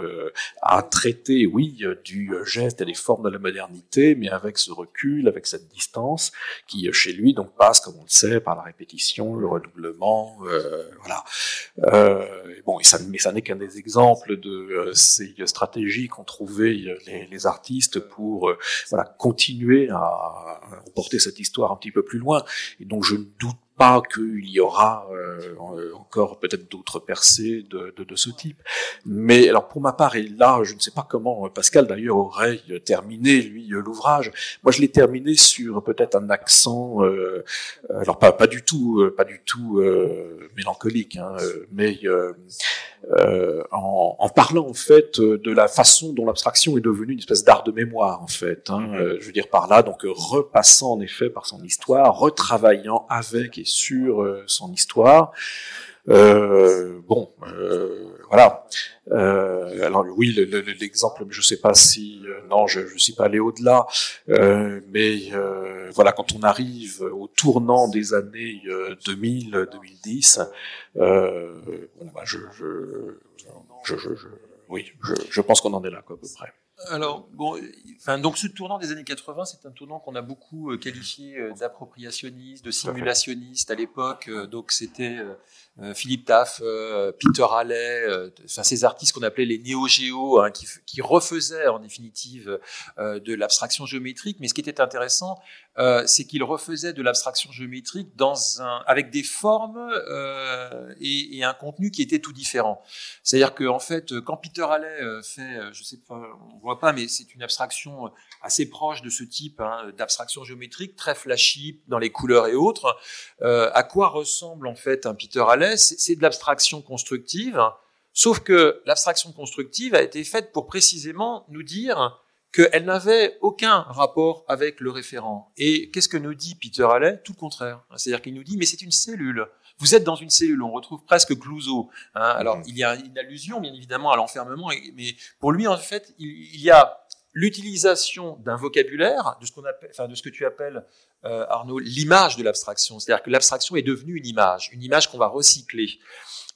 à traiter, oui, du geste et des formes de la modernité, mais avec ce recul, avec cette distance qui chez lui donc passe, comme on le sait, par la répétition le redoublement, euh, voilà. Euh, bon, et ça, mais ça n'est qu'un des exemples de euh, ces stratégies qu'ont trouvé les, les, artistes pour voilà continuer à, à porter cette histoire un petit peu plus loin. Et donc je ne doute pas qu'il y aura euh, encore peut-être d'autres percées de, de, de, ce type. Mais alors pour ma part, et là, je ne sais pas comment Pascal d'ailleurs aurait terminé lui l'ouvrage. Moi, je l'ai terminé sur peut-être un accent, euh, alors pas pas du tout, euh, pas du tout euh, mélancolique, hein, mais euh, en, en, parlant en fait de la façon dont l'abstraction est devenue une espèce d'art de mémoire en fait. Hein, mm-hmm. je veux dire par là, donc repassant en effet par son histoire, retravaillant avec et sur euh, son histoire. Euh, bon, euh, voilà. Euh, alors oui, l'exemple, le, je sais pas si non, je ne suis pas allé au-delà, mais voilà, quand on arrive au tournant des années 2000-2010, bon, bah, je, je, je, je, oui, je, pense qu'on en est là, quoi, à peu près. Alors, bon, enfin, donc ce tournant des années 80, c'est un tournant qu'on a beaucoup euh, qualifié euh, d'appropriationniste, de simulationniste à l'époque. Euh, donc c'était Philippe Taff, Peter Halley, enfin ces artistes qu'on appelait les néo-géos, hein, qui, qui, refaisaient en définitive de l'abstraction géométrique. Mais ce qui était intéressant, c'est qu'ils refaisaient de l'abstraction géométrique dans un, avec des formes et, et, un contenu qui était tout différent. C'est-à-dire que en fait, quand Peter Halley fait, je sais pas, pas, mais c'est une abstraction assez proche de ce type hein, d'abstraction géométrique, très flashy dans les couleurs et autres. Euh, à quoi ressemble en fait un Peter Halley? C'est de l'abstraction constructive, sauf que l'abstraction constructive a été faite pour précisément nous dire qu'elle n'avait aucun rapport avec le référent. Et qu'est-ce que nous dit Peter Halley? Tout le contraire. C'est-à-dire qu'il nous dit, mais c'est une cellule. Vous êtes dans une cellule, on retrouve presque Clouseau. Hein. Alors, mm-hmm. il y a une allusion, bien évidemment, à l'enfermement, mais pour lui, en fait, il y a l'utilisation d'un vocabulaire, de ce qu'on appelle, enfin, de ce que tu appelles, euh, Arnaud, l'image de l'abstraction. C'est-à-dire que l'abstraction est devenue une image, une image qu'on va recycler.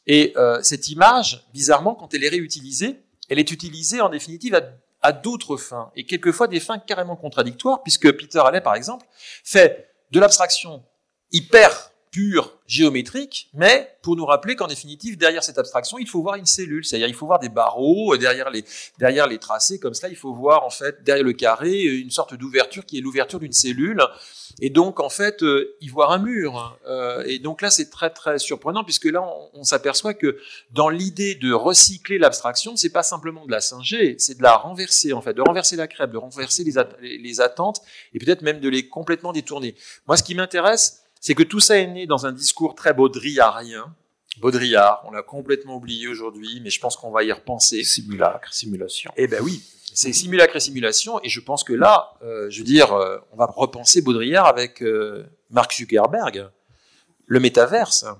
Et euh, cette image, bizarrement, quand elle est réutilisée, elle est utilisée en définitive à à d'autres fins, et quelquefois des fins carrément contradictoires, puisque Peter Halley, par exemple, fait de l'abstraction hyper pure, géométrique, mais pour nous rappeler qu'en définitive, derrière cette abstraction, il faut voir une cellule, c'est-à-dire il faut voir des barreaux, derrière les, derrière les tracés, comme cela, il faut voir en fait, derrière le carré, une sorte d'ouverture qui est l'ouverture d'une cellule, et donc en fait, euh, y voir un mur. Euh, et donc là, c'est très très surprenant, puisque là, on, s'aperçoit que dans l'idée de recycler l'abstraction, c'est pas simplement de la singer, c'est de la renverser, en fait, de renverser la crêpe, de renverser les, les attentes, et peut-être même de les complètement détourner. Moi, ce qui m'intéresse, c'est que tout ça est né dans un discours très baudrillardien, Baudrillard, on l'a complètement oublié aujourd'hui, mais je pense qu'on va y repenser. Simulacre, simulation. Eh ben oui, c'est simulacre et simulation, et je pense que là, euh, je veux dire, euh, on va repenser Baudrillard avec euh, Mark Zuckerberg, le métaverse.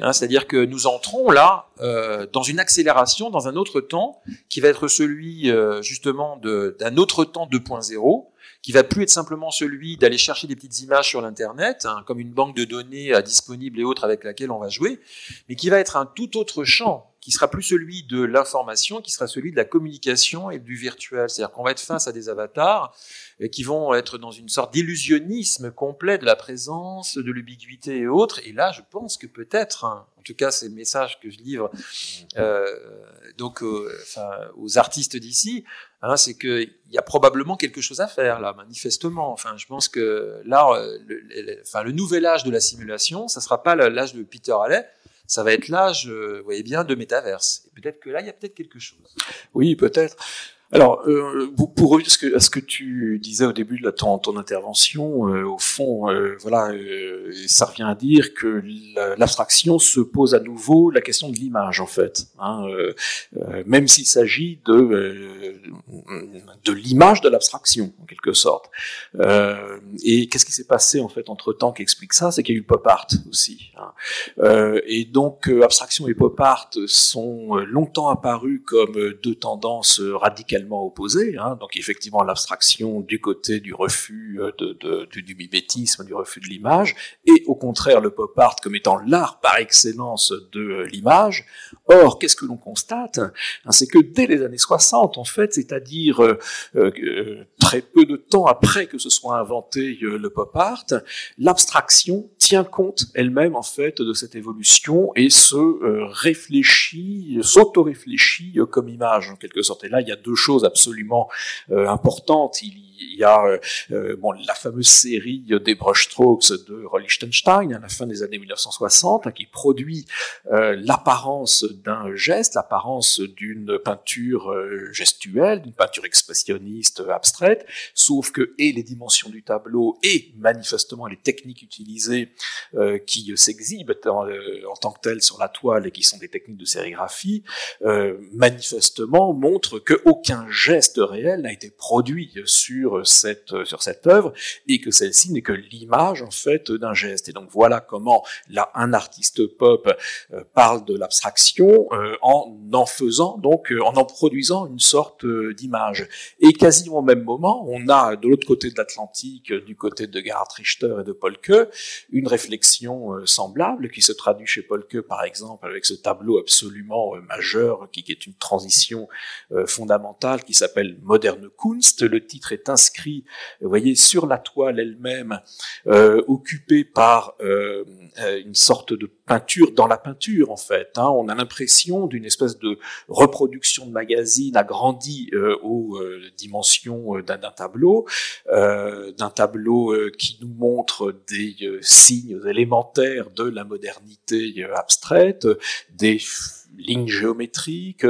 Hein, C'est-à-dire que nous entrons là euh, dans une accélération, dans un autre temps, qui va être celui justement d'un autre temps 2.0, qui va plus être simplement celui d'aller chercher des petites images sur l'internet, hein, comme une banque de données euh, disponible et autres avec laquelle on va jouer, mais qui va être un tout autre champ, qui sera plus celui de l'information, qui sera celui de la communication et du virtuel. C'est-à-dire qu'on va être face à des avatars euh, qui vont être dans une sorte d'illusionnisme complet de la présence, de l'ubiquité et autres. Et là, je pense que peut-être, hein, en tout cas, c'est le message que je livre euh, donc euh, enfin, aux artistes d'ici, hein, c'est qu'il y a probablement quelque chose à faire là, manifestement. Enfin, je pense que là, euh, le, enfin, le nouvel âge de la simulation, ça sera pas l'âge de Peter Halley, ça va être l'âge, vous voyez bien, de métaverse. Et peut-être que là, il y a peut-être quelque chose. Oui, peut-être. Alors, euh, pour, revenir à ce, que, tu disais au début de ton, ton intervention, euh, au fond, euh, voilà, euh, ça revient à dire que la- l'abstraction se pose à nouveau la question de l'image, en fait. Hein, euh, euh, même s'il s'agit de, de l'image de l'abstraction, en quelque sorte. Et qu'est-ce qui s'est passé, en fait, entre-temps qui explique ça? C'est qu'il y a eu pop art aussi. hein. Et donc, abstraction et pop art sont longtemps apparus comme deux tendances euh, opposées. Hein. Donc, effectivement, l'abstraction du côté du refus euh, du, du mimétisme, du refus de l'image, et au contraire, le pop art comme étant l'art par excellence de l'image. Or, qu'est-ce que l'on constate Hein, C'est que dès les années 60, en fait, c'est-à-dire euh, euh, très peu de temps après que se soit inventé le pop art, l'abstraction tient compte elle-même en fait de cette évolution et se euh, réfléchit, s'auto-réfléchit euh, comme image en quelque sorte. Et là, il y a deux choses absolument euh, importantes. Il il y a euh, euh, bon, la fameuse série des brushstrokes de Liechtenstein à la fin des années 1960 hein, qui produit euh, l'apparence d'un geste, l'apparence d'une peinture euh, gestuelle, d'une peinture expressionniste abstraite, sauf que et les dimensions du tableau et manifestement les techniques utilisées qui s'exhibent en, en tant que telles sur la toile et qui sont des techniques de sérigraphie, manifestement montrent qu'aucun geste réel n'a été produit sur cette, sur cette œuvre et que celle-ci n'est que l'image en fait d'un geste. Et donc voilà comment un artiste pop euh, parle de l'abstraction euh, en en faisant donc euh, en en produisant une sorte euh, d'image. Et quasiment au même moment, on a de l'autre côté de l'Atlantique, euh, du côté de Gerhard Richter et de Polke, une réflexion euh, semblable qui se traduit chez Polke par exemple avec ce tableau absolument euh, majeur qui, qui est une transition euh, fondamentale qui s'appelle Moderne Kunst. Le titre est inscrit, vous voyez, sur la toile elle-même, euh, occupée par euh, euh, une sorte de peinture dans la peinture en fait. hein. On a l'impression d'une espèce de reproduction de magazine agrandie euh, aux dimensions d'un tableau, d'un tableau qui nous montre des signes élémentaires de la modernité abstraite, des lignes géométriques,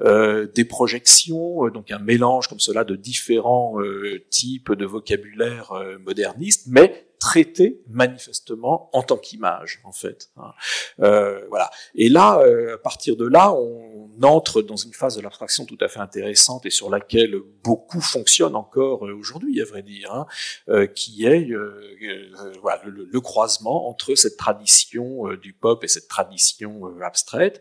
euh, des projections, euh, donc un mélange comme cela de différents euh, types de vocabulaire moderniste, mais traité manifestement en tant qu'image, en fait. hein. Euh, voilà. Et là, euh, à partir de là, on entre dans une phase de l'abstraction tout à fait intéressante et sur laquelle beaucoup fonctionnent encore euh, aujourd'hui, à vrai dire, hein, euh, qui est voilà, le, croisement entre cette tradition du pop et cette tradition abstraite,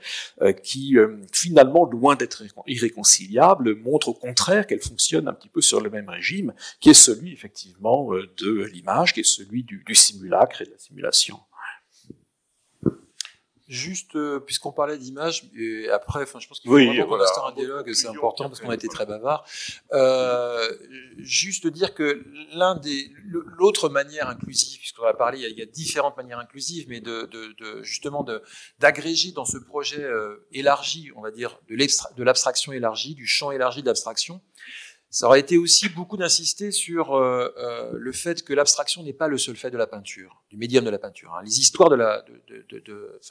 qui finalement, loin d'être irré- irréconciliable, montre au contraire qu'elle fonctionne un petit peu sur le même régime, qui est celui effectivement de l'image, qui est celui du, du simulacre et de la simulation. Juste, euh, puisqu'on parlait d'image, et après, enfin, je pense qu'il faut Oui, vraiment qu'on voilà. un dialogue, c'est important parce qu'on a été très bavard. Euh, juste dire que l'un des, l'autre manière inclusive, puisqu'on va parler, il y, a, a différentes manières inclusives, mais de, de, de justement de d'agréger dans ce projet euh, élargi, on va dire, de l'abstraction élargie, du champ élargi de l'abstraction. Ça aurait été aussi beaucoup d'insister sur euh, euh, le fait que l'abstraction n'est pas le seul fait de la peinture, du médium de la peinture. hein. Les histoires de la, de,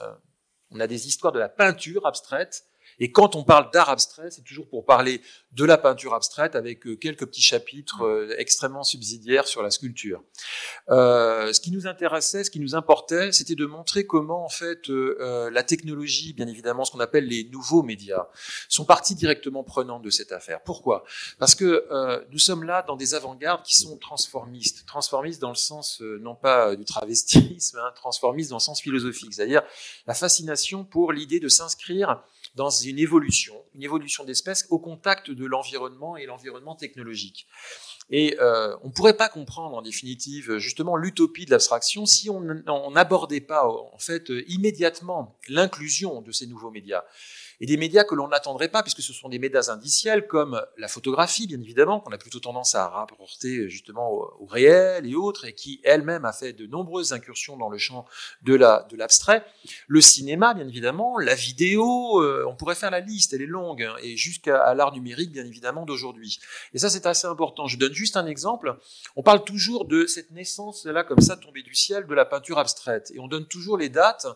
on a des histoires de la peinture abstraite, Et quand on parle d'art abstrait, c'est toujours pour parler de la peinture abstraite avec euh, quelques petits chapitres euh, extrêmement subsidiaires sur la sculpture. Euh, ce qui nous intéressait, ce qui nous importait, c'était de montrer comment en fait euh, la technologie, bien évidemment, ce qu'on appelle les nouveaux médias, sont partie directement prenante de cette affaire. Pourquoi? Parce que nous sommes là dans des avant-gardes qui sont transformistes, transformistes dans le sens non pas du travestisme, hein, transformistes dans le sens philosophique, c'est-à-dire la fascination pour l'idée de s'inscrire dans une évolution, une évolution d'espèces au contact de l'environnement et l'environnement technologique. Et euh, on ne pourrait pas comprendre en définitive justement l'utopie de l'abstraction si on n'abordait pas en fait immédiatement l'inclusion de ces nouveaux médias et des médias que l'on n'attendrait pas, puisque ce sont des médias indiciels comme la photographie, bien évidemment, qu'on a plutôt tendance à rapporter justement au, réel et autres, et qui elle-même a fait de nombreuses incursions dans le champ de la de l'abstrait. Le cinéma, bien évidemment, la vidéo, euh, on pourrait faire la liste, elle est longue, hein, et jusqu'à l'art numérique, bien évidemment, d'aujourd'hui. Et ça, c'est assez important. Je donne juste un exemple. On parle toujours de cette naissance là, comme ça, tombée du ciel, de la peinture abstraite, et on donne toujours les dates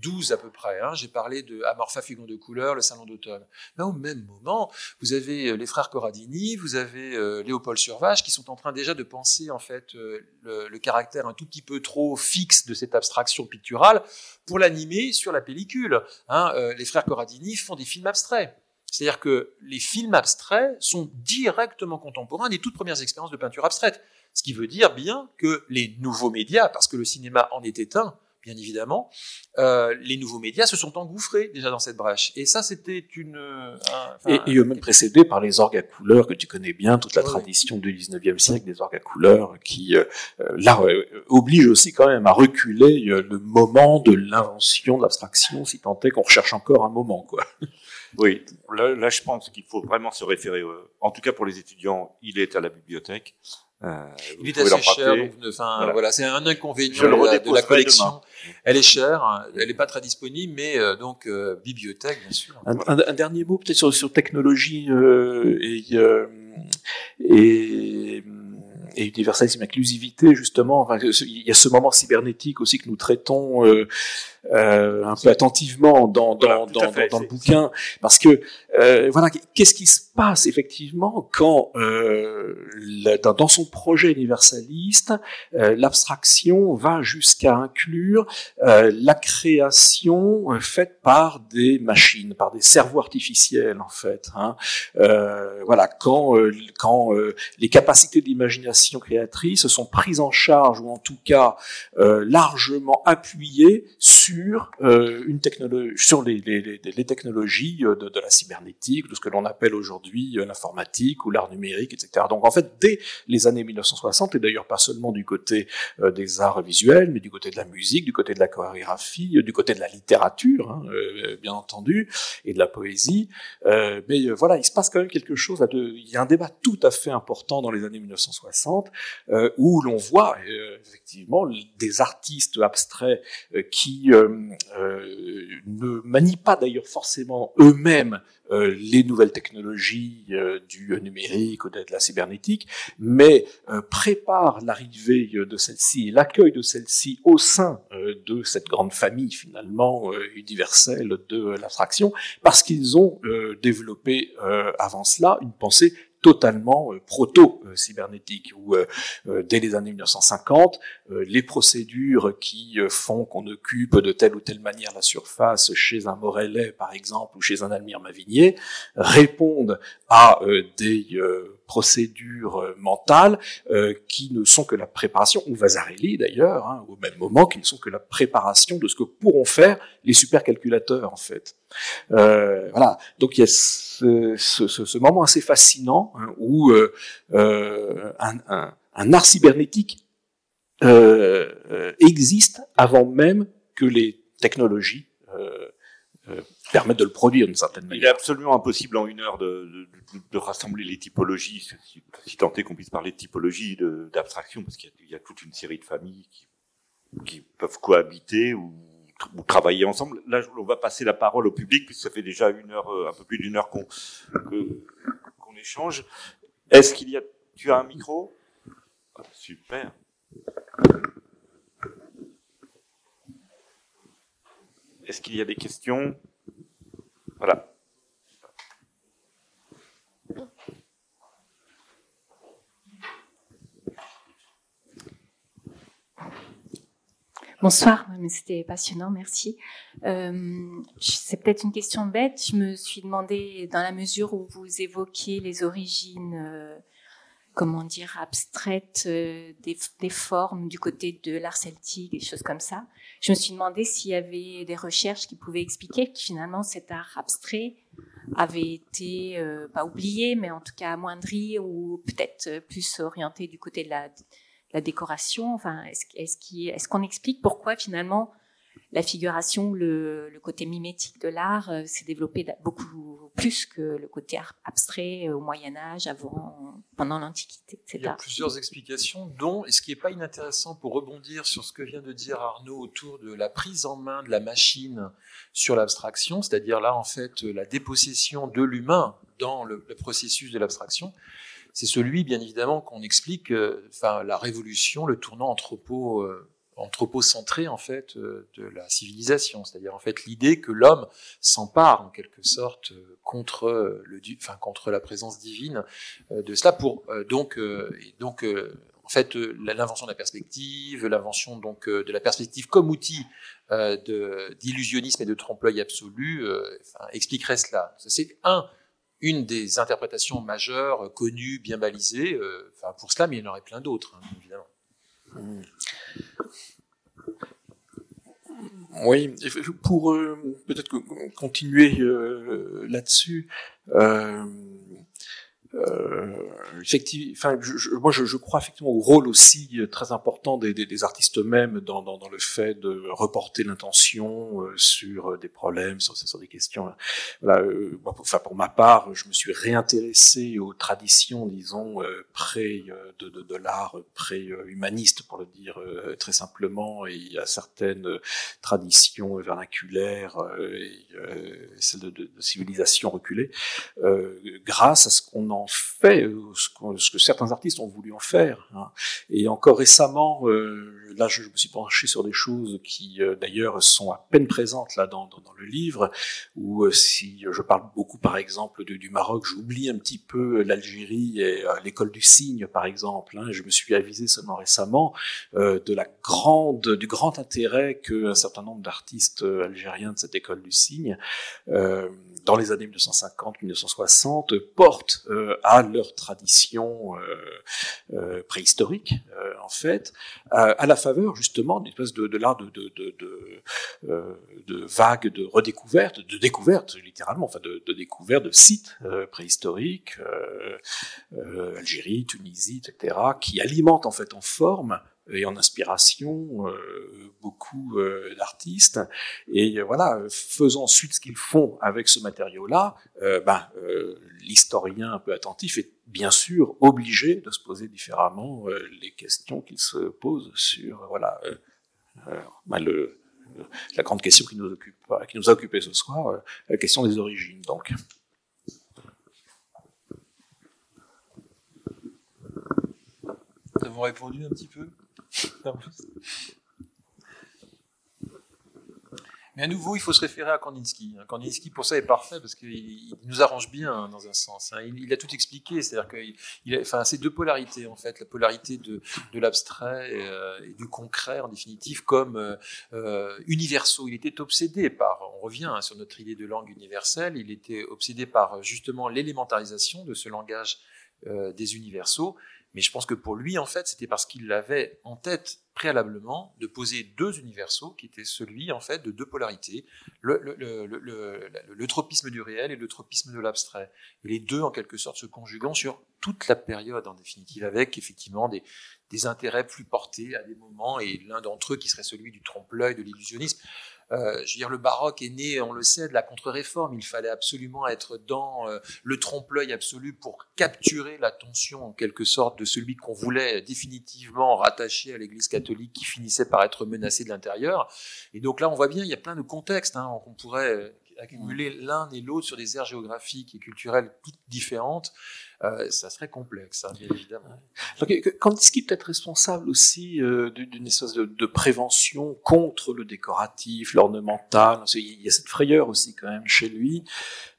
12 à peu près. Hein. J'ai parlé de Amorpha Fugon de couleur, le Salon d'automne. Mais au même moment, vous avez euh, les frères Corradini, vous avez euh, Léopold Survage qui sont en train déjà de penser en fait euh, le, caractère un tout petit peu trop fixe de cette abstraction picturale pour l'animer sur la pellicule. Hein. les frères Corradini font des films abstraits. C'est-à-dire que les films abstraits sont directement contemporains des toutes premières expériences de peinture abstraite. Ce qui veut dire bien que les nouveaux médias, parce que le cinéma en était un, bien évidemment, euh, les nouveaux médias se sont engouffrés déjà dans cette brèche. Et ça, c'était une... Euh, et, et eux-mêmes précédés par les orgues à couleurs que tu connais bien, toute la tradition du 19e siècle des orgues à couleurs, qui, euh, là, oblige aussi quand même à reculer le moment de l'invention de l'abstraction, si tant est qu'on recherche encore un moment, quoi. Oui, là, là je pense qu'il faut vraiment se référer, en tout cas pour les étudiants, il est à la bibliothèque. Euh, il est assez cher, donc, enfin, voilà, c'est un inconvénient de la, collection. Elle est chère, elle n'est pas très disponible, mais euh, donc euh, bibliothèque, bien sûr. Un, un, dernier mot peut-être sur, sur technologie euh, et, euh, et et universalisme, inclusivité, justement. Enfin, il y a ce moment cybernétique aussi que nous traitons euh, euh, un peu attentivement dans, dans, dans, dans, le bouquin, parce que euh, voilà, qu'est-ce qui se passe effectivement quand dans, son projet universaliste, l'abstraction va jusqu'à inclure la création faite par des machines, par des cerveaux artificiels en fait. Hein. voilà, quand quand les capacités d'imagination créatrice sont prises en charge ou en tout cas largement appuyées sur euh, une technologie, sur les, technologies euh, de, la cybernétique, de ce que l'on appelle aujourd'hui euh, l'informatique ou l'art numérique, etc. Donc en fait, dès les années 1960, et d'ailleurs pas seulement du côté des arts visuels, mais du côté de la musique, du côté de la chorégraphie, du côté de la littérature, hein, bien entendu, et de la poésie. mais voilà, il se passe quand même quelque chose. Il y a un débat tout à fait important dans les années 1960 où l'on voit effectivement des artistes abstraits qui euh, euh, ne manient pas d'ailleurs forcément eux-mêmes euh, les nouvelles technologies du numérique ou de la cybernétique, mais préparent l'arrivée de celle-ci et l'accueil de celle-ci au sein de cette grande famille finalement universelle de l'abstraction, parce qu'ils ont développé avant cela une pensée totalement euh, proto-cybernétique, où euh, euh, dès les années 1950, les procédures qui font qu'on occupe de telle ou telle manière la surface chez un Morellet, par exemple, ou chez un Almire Mavigné, répondent à des procédures mentales qui ne sont que la préparation, ou Vasarely d'ailleurs, hein, au même moment, qui ne sont que la préparation de ce que pourront faire les supercalculateurs en fait. Euh, voilà, donc il y a ce, ce, ce moment assez fascinant hein, où euh, euh, un, un, un, art cybernétique euh, existe avant même que les technologies permettent de le produire d'une certaine manière. Il est absolument impossible en une heure de, de, de rassembler les typologies, si, si tant est qu'on puisse parler de typologie, d'abstraction, parce qu'il y, y, a toute une série de familles qui, qui peuvent cohabiter ou ou travailler ensemble. Là, on va passer la parole au public, puisque ça fait déjà une heure, euh, un peu plus d'une heure qu'on qu'on échange. Est-ce qu'il y a, tu as un micro? Ah, Super. Est-ce qu'il y a des questions? Voilà. Bonsoir, c'était passionnant, merci. Euh, c'est peut-être une question bête. Je me suis demandé, dans la mesure où vous évoquiez les origines, euh, comment dire, abstraites euh, des, des, formes du côté de l'art celtique, des choses comme ça, je me suis demandé s'il y avait des recherches qui pouvaient expliquer que finalement cet art abstrait avait été euh, pas oublié, mais en tout cas amoindri ou peut-être plus orienté du côté de la la décoration Enfin, est-ce qu'on explique pourquoi finalement la figuration, le, le côté mimétique de l'art euh, s'est développé beaucoup plus que le côté abstrait euh, au Moyen Âge, avant, pendant l'Antiquité, etc. Il y a plusieurs explications, dont, et ce qui n'est pas inintéressant pour rebondir sur ce que vient de dire Arnaud autour de la prise en main de la machine sur l'abstraction, c'est-à-dire là en fait la dépossession de l'humain dans le, le processus de l'abstraction c'est celui, bien évidemment, qu'on explique, euh, enfin, la révolution, le tournant anthropo, euh, anthropocentré, en fait, euh, de la civilisation. C'est-à-dire, en fait, l'idée que l'homme s'empare, en quelque sorte, contre le, enfin, contre la présence divine de cela pour, donc, et donc, en fait, l'invention de la perspective, l'invention donc de la perspective comme outil d'illusionnisme et de trompe-l'œil absolu, expliquerait cela. C'est un une des interprétations majeures, connues, bien balisées. Euh, enfin, pour cela, mais il y en aurait plein d'autres, hein, évidemment. Oui, pour euh, peut-être continuer euh, là-dessus, euh, effectivement, enfin, je, moi, je, je, crois effectivement au rôle aussi euh, très important des, des, des artistes eux-mêmes dans, dans, dans, le fait de reporter l'intention euh, sur euh, des problèmes, sur, sur des questions. Voilà, euh, enfin, pour ma part, je me suis réintéressé aux traditions, disons, pré de, de, de l'art pré-humaniste, pour le dire très simplement, et a certaines traditions vernaculaires et celles de, de, civilisation reculée, grâce à ce qu'on en fait, euh, ce, que certains artistes ont voulu en faire. Hein. Et encore récemment, euh, là, je, me suis penché sur des choses qui, euh, d'ailleurs, sont à peine présentes là dans, dans, le livre. Ou si je parle beaucoup, par exemple, du Maroc, j'oublie un petit peu l'Algérie et l'école du cygne, par exemple. Hein. Je me suis avisé seulement récemment de la grande, du grand intérêt que un certain nombre d'artistes algériens de cette école du cygne dans les années 1950-1960 portent euh, à leur tradition euh, euh, préhistorique, en fait, à la faveur justement d'une espèce de, de l'art de, de, de, de, vagues de redécouverte, de découverte littéralement, enfin de, de découverte de sites préhistoriques, Algérie, Tunisie, etc., qui alimentent en fait en forme et en inspiration euh, beaucoup euh, d'artistes. Et euh, voilà, faisant ensuite ce qu'ils font avec ce matériau-là, ben, l'historien un peu attentif est bien sûr obligé de se poser différemment les questions qu'il se pose sur voilà ben, la grande question qui nous occupe, qui nous a occupé ce soir, la question des origines. Donc. Nous avons répondu un petit peu? Mais à nouveau, il faut se référer à Kandinsky. Kandinsky, pour ça, est parfait parce qu'il nous arrange bien dans un sens. Hein. Il, a tout expliqué, c'est-à-dire a, enfin, c'est deux polarités en fait, la polarité de, de l'abstrait euh, et, du concret en définitive, comme euh, euh, universaux. Il était obsédé par, on revient hein, sur notre idée de langue universelle, il était obsédé par justement l'élémentarisation de ce langage des universaux mais je pense que pour lui, en fait, c'était parce qu'il avait en tête préalablement de poser deux universaux qui étaient celui, en fait, de deux polarités, le, tropisme du réel et le tropisme de l'abstrait. Et les deux, en quelque sorte, se conjuguant sur toute la période, en définitive, avec effectivement des, des intérêts plus portés à des moments, et l'un d'entre eux qui serait celui du trompe-l'œil, de l'illusionnisme. Euh, je veux dire, le baroque est né, on le sait, de la contre-réforme. Il fallait absolument être dans euh, le trompe-l'œil absolu pour capturer l'attention, en quelque sorte, de celui qu'on voulait définitivement rattacher à l'Église catholique qui finissait par être menacée de l'intérieur. Et donc là, on voit bien, il y a plein de contextes. Hein, on pourrait accumuler l'un et l'autre sur des aires géographiques et culturelles toutes différentes, euh, ça serait complexe, hein, bien évidemment. quand est-ce qu'il peut être responsable aussi euh, d'une espèce de, prévention contre le décoratif, l'ornemental Il y a cette frayeur aussi quand même chez lui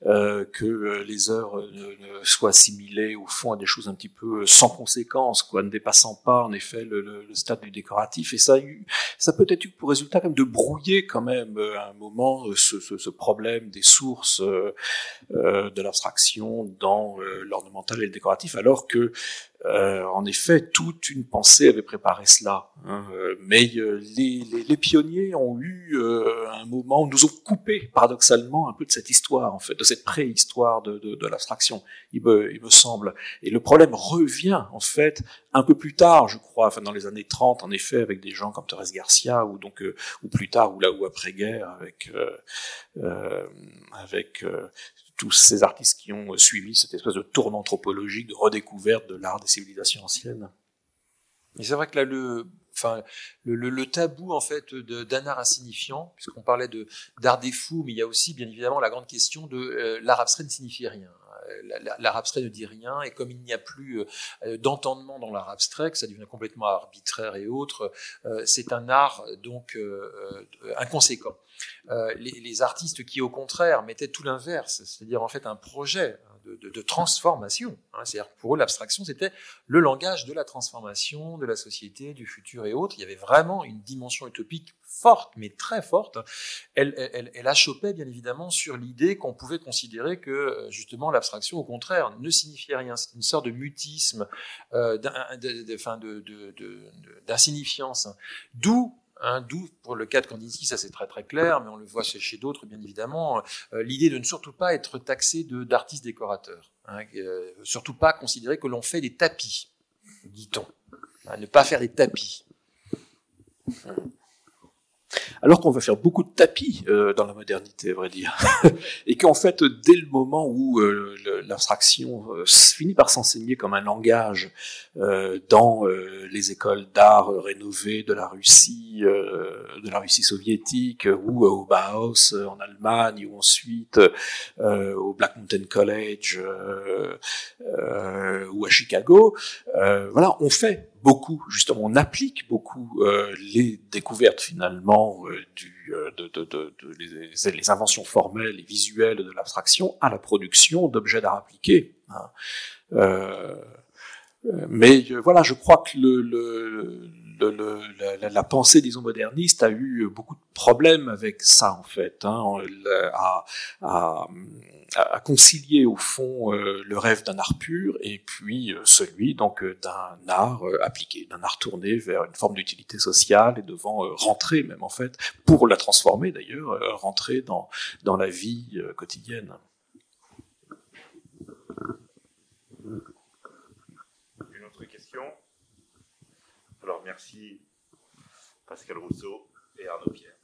euh, que les ne, soient assimilées au fond à des choses un petit peu sans conséquence, quoi, ne dépassant pas en effet le, stade du décoratif. Et ça, ça peut être eu pour résultat quand même de brouiller quand même à un moment ce, ce, ce problème des sources de l'abstraction dans l'ornemental et le décoratif, alors que euh, en effet, toute une pensée avait préparé cela. Hein. Mais euh, les, pionniers ont eu euh, un moment, nous ont coupé paradoxalement un peu de cette histoire, en fait, de cette préhistoire de, l'abstraction, il me, semble. Et le problème revient, en fait, un peu plus tard, je crois, enfin dans les années 30, en effet, avec des gens comme Thérèse Garcia, ou donc, ou plus tard, ou là, ou après-guerre, avec, avec tous ces artistes qui ont suivi cette espèce de tournant anthropologique, de redécouverte de l'art des civilisations anciennes. Mais c'est vrai que là, le, enfin, le, le, tabou en fait d'un art insignifiant, puisqu'on parlait de d'art des fous, mais il y a aussi bien évidemment la grande question de euh, l'art abstrait ne signifie rien. L'art abstrait ne dit rien, et comme il n'y a plus euh, d'entendement dans l'art abstrait, que ça devient complètement arbitraire et autre, euh, c'est un art donc inconséquent. Euh, les, artistes qui, au contraire, mettaient tout l'inverse, c'est-à-dire en fait un projet de, transformation. Hein. c'est-à-dire pour eux, l'abstraction, c'était le langage de la transformation, de la société, du futur et autres. Il y avait vraiment une dimension utopique forte, mais très forte. Elle, elle, elle achoppait bien évidemment sur l'idée qu'on pouvait considérer que euh, justement l'abstraction, au contraire, ne signifiait rien. C'est une sorte de mutisme, euh, d'insignifiance. D'où d'où pour le cas de Kandinsky, ça c'est très très clair, mais on le voit chez d'autres bien évidemment, euh, l'idée de ne surtout pas être taxé d'artiste décorateur, hein, euh, surtout pas considérer que l'on fait des tapis, dit-on, hein, ne pas faire des tapis alors qu'on va faire beaucoup de tapis euh, dans la modernité, à vrai dire, et qu'en fait, dès le moment où euh, l'abstraction euh, finit par s'enseigner comme un langage dans les écoles d'art rénovées de la Russie, de la Russie soviétique, ou au Bauhaus en Allemagne, ou ensuite au Black Mountain College, ou à Chicago, voilà, on fait beaucoup, justement, on applique beaucoup euh, les découvertes finalement euh, du, euh, de, de, de, les, les, inventions formelles et visuelles de l'abstraction à la production d'objets d'art appliqués. Hein. mais voilà, je crois que le, le la, pensée, disons, moderniste a eu beaucoup de problèmes avec ça, en fait, hein, à, à, concilier, au fond, euh, le rêve d'un art pur et puis euh, celui, donc, d'un art euh, appliqué, d'un art tourné vers une forme d'utilité sociale et devant rentrer, même, en fait, pour la transformer, d'ailleurs, rentrer dans, la vie quotidienne. Alors merci Pascal Rousseau et Arnaud Pierre.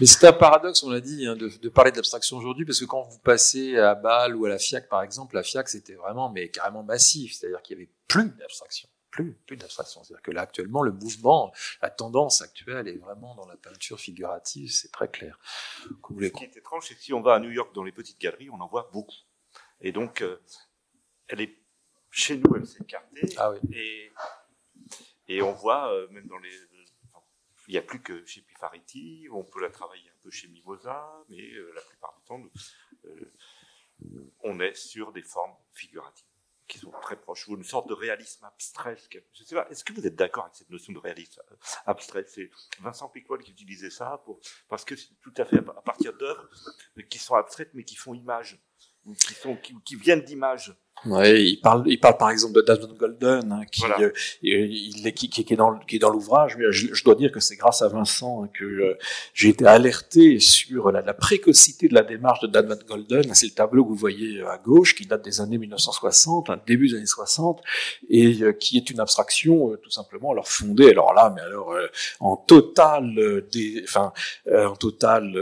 Mais c'est un paradoxe, on l'a dit, hein, de, de, parler d'abstraction aujourd'hui, parce que quand vous passez à Bâle ou à la FIAC, par exemple, la FIAC, c'était vraiment, mais carrément massif, c'est-à-dire qu'il y avait plus d'abstraction plus, plus d'abstraction. C'est-à-dire que là, actuellement, le mouvement, la tendance actuelle est vraiment dans la peinture figurative, c'est très clair. Ce qui est étrange, c'est que si on va à New York dans les petites galeries, on en voit beaucoup. Et donc, euh, elle est, chez nous, elle s'est écartée. Ah oui. Et, et on voit, euh, même dans les, il n'y a plus que chez Pifariti, on peut la travailler un peu chez Mimosa, mais euh, la plupart du temps, on est sur des formes figuratives qui sont très proches, ou une sorte de réalisme abstrait. Est-ce que vous êtes d'accord avec cette notion de réalisme abstrait? C'est Vincent Picole qui utilisait ça pour, parce que c'est tout à fait à partir d'œuvres qui sont abstraites mais qui font image, ou qui, qui viennent d'images. Ouais, il parle, il parle par exemple de Desmond Golden, hein, qui, euh, il est, qui, qui, est dans, qui est dans l'ouvrage. Je, je, dois dire que c'est grâce à Vincent hein, que euh, j'ai été alerté sur la, la, précocité de la démarche de Desmond Golden. C'est le tableau que vous voyez euh, à gauche, qui date des années 1960, hein, début des années 60, et qui est une abstraction tout simplement alors fondée. Alors là, mais alors en total, des, enfin, en total,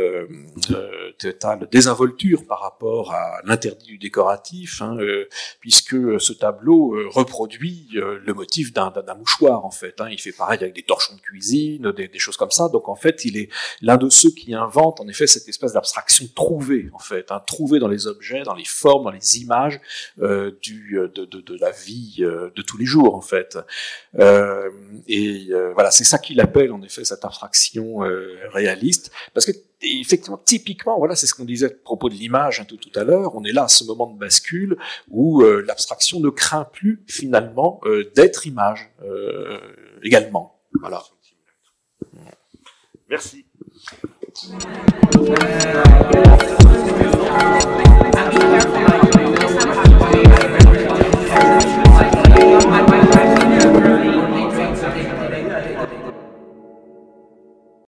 total désinvolture par rapport à l'interdit du décoratif. Hein, puisque ce tableau reproduit le motif d'un mouchoir en fait. Hein. Il fait pareil avec des torchons de cuisine, des, des choses comme ça. Donc en fait, il est l'un de ceux qui invente en effet cette espèce d'abstraction trouvée en fait, hein, trouvée dans les objets, dans les formes, dans les images euh, du, de, de, de, la vie euh, de tous les jours en fait. Euh, et euh, voilà, c'est ça qu'il appelle en effet cette abstraction euh, réaliste, parce que effectivement, typiquement, voilà, c'est ce qu'on disait à propos de l'image un tout, tout à l'heure. On est là à ce moment de bascule où euh, l'abstraction ne craint plus finalement d'être image également. Voilà. Merci.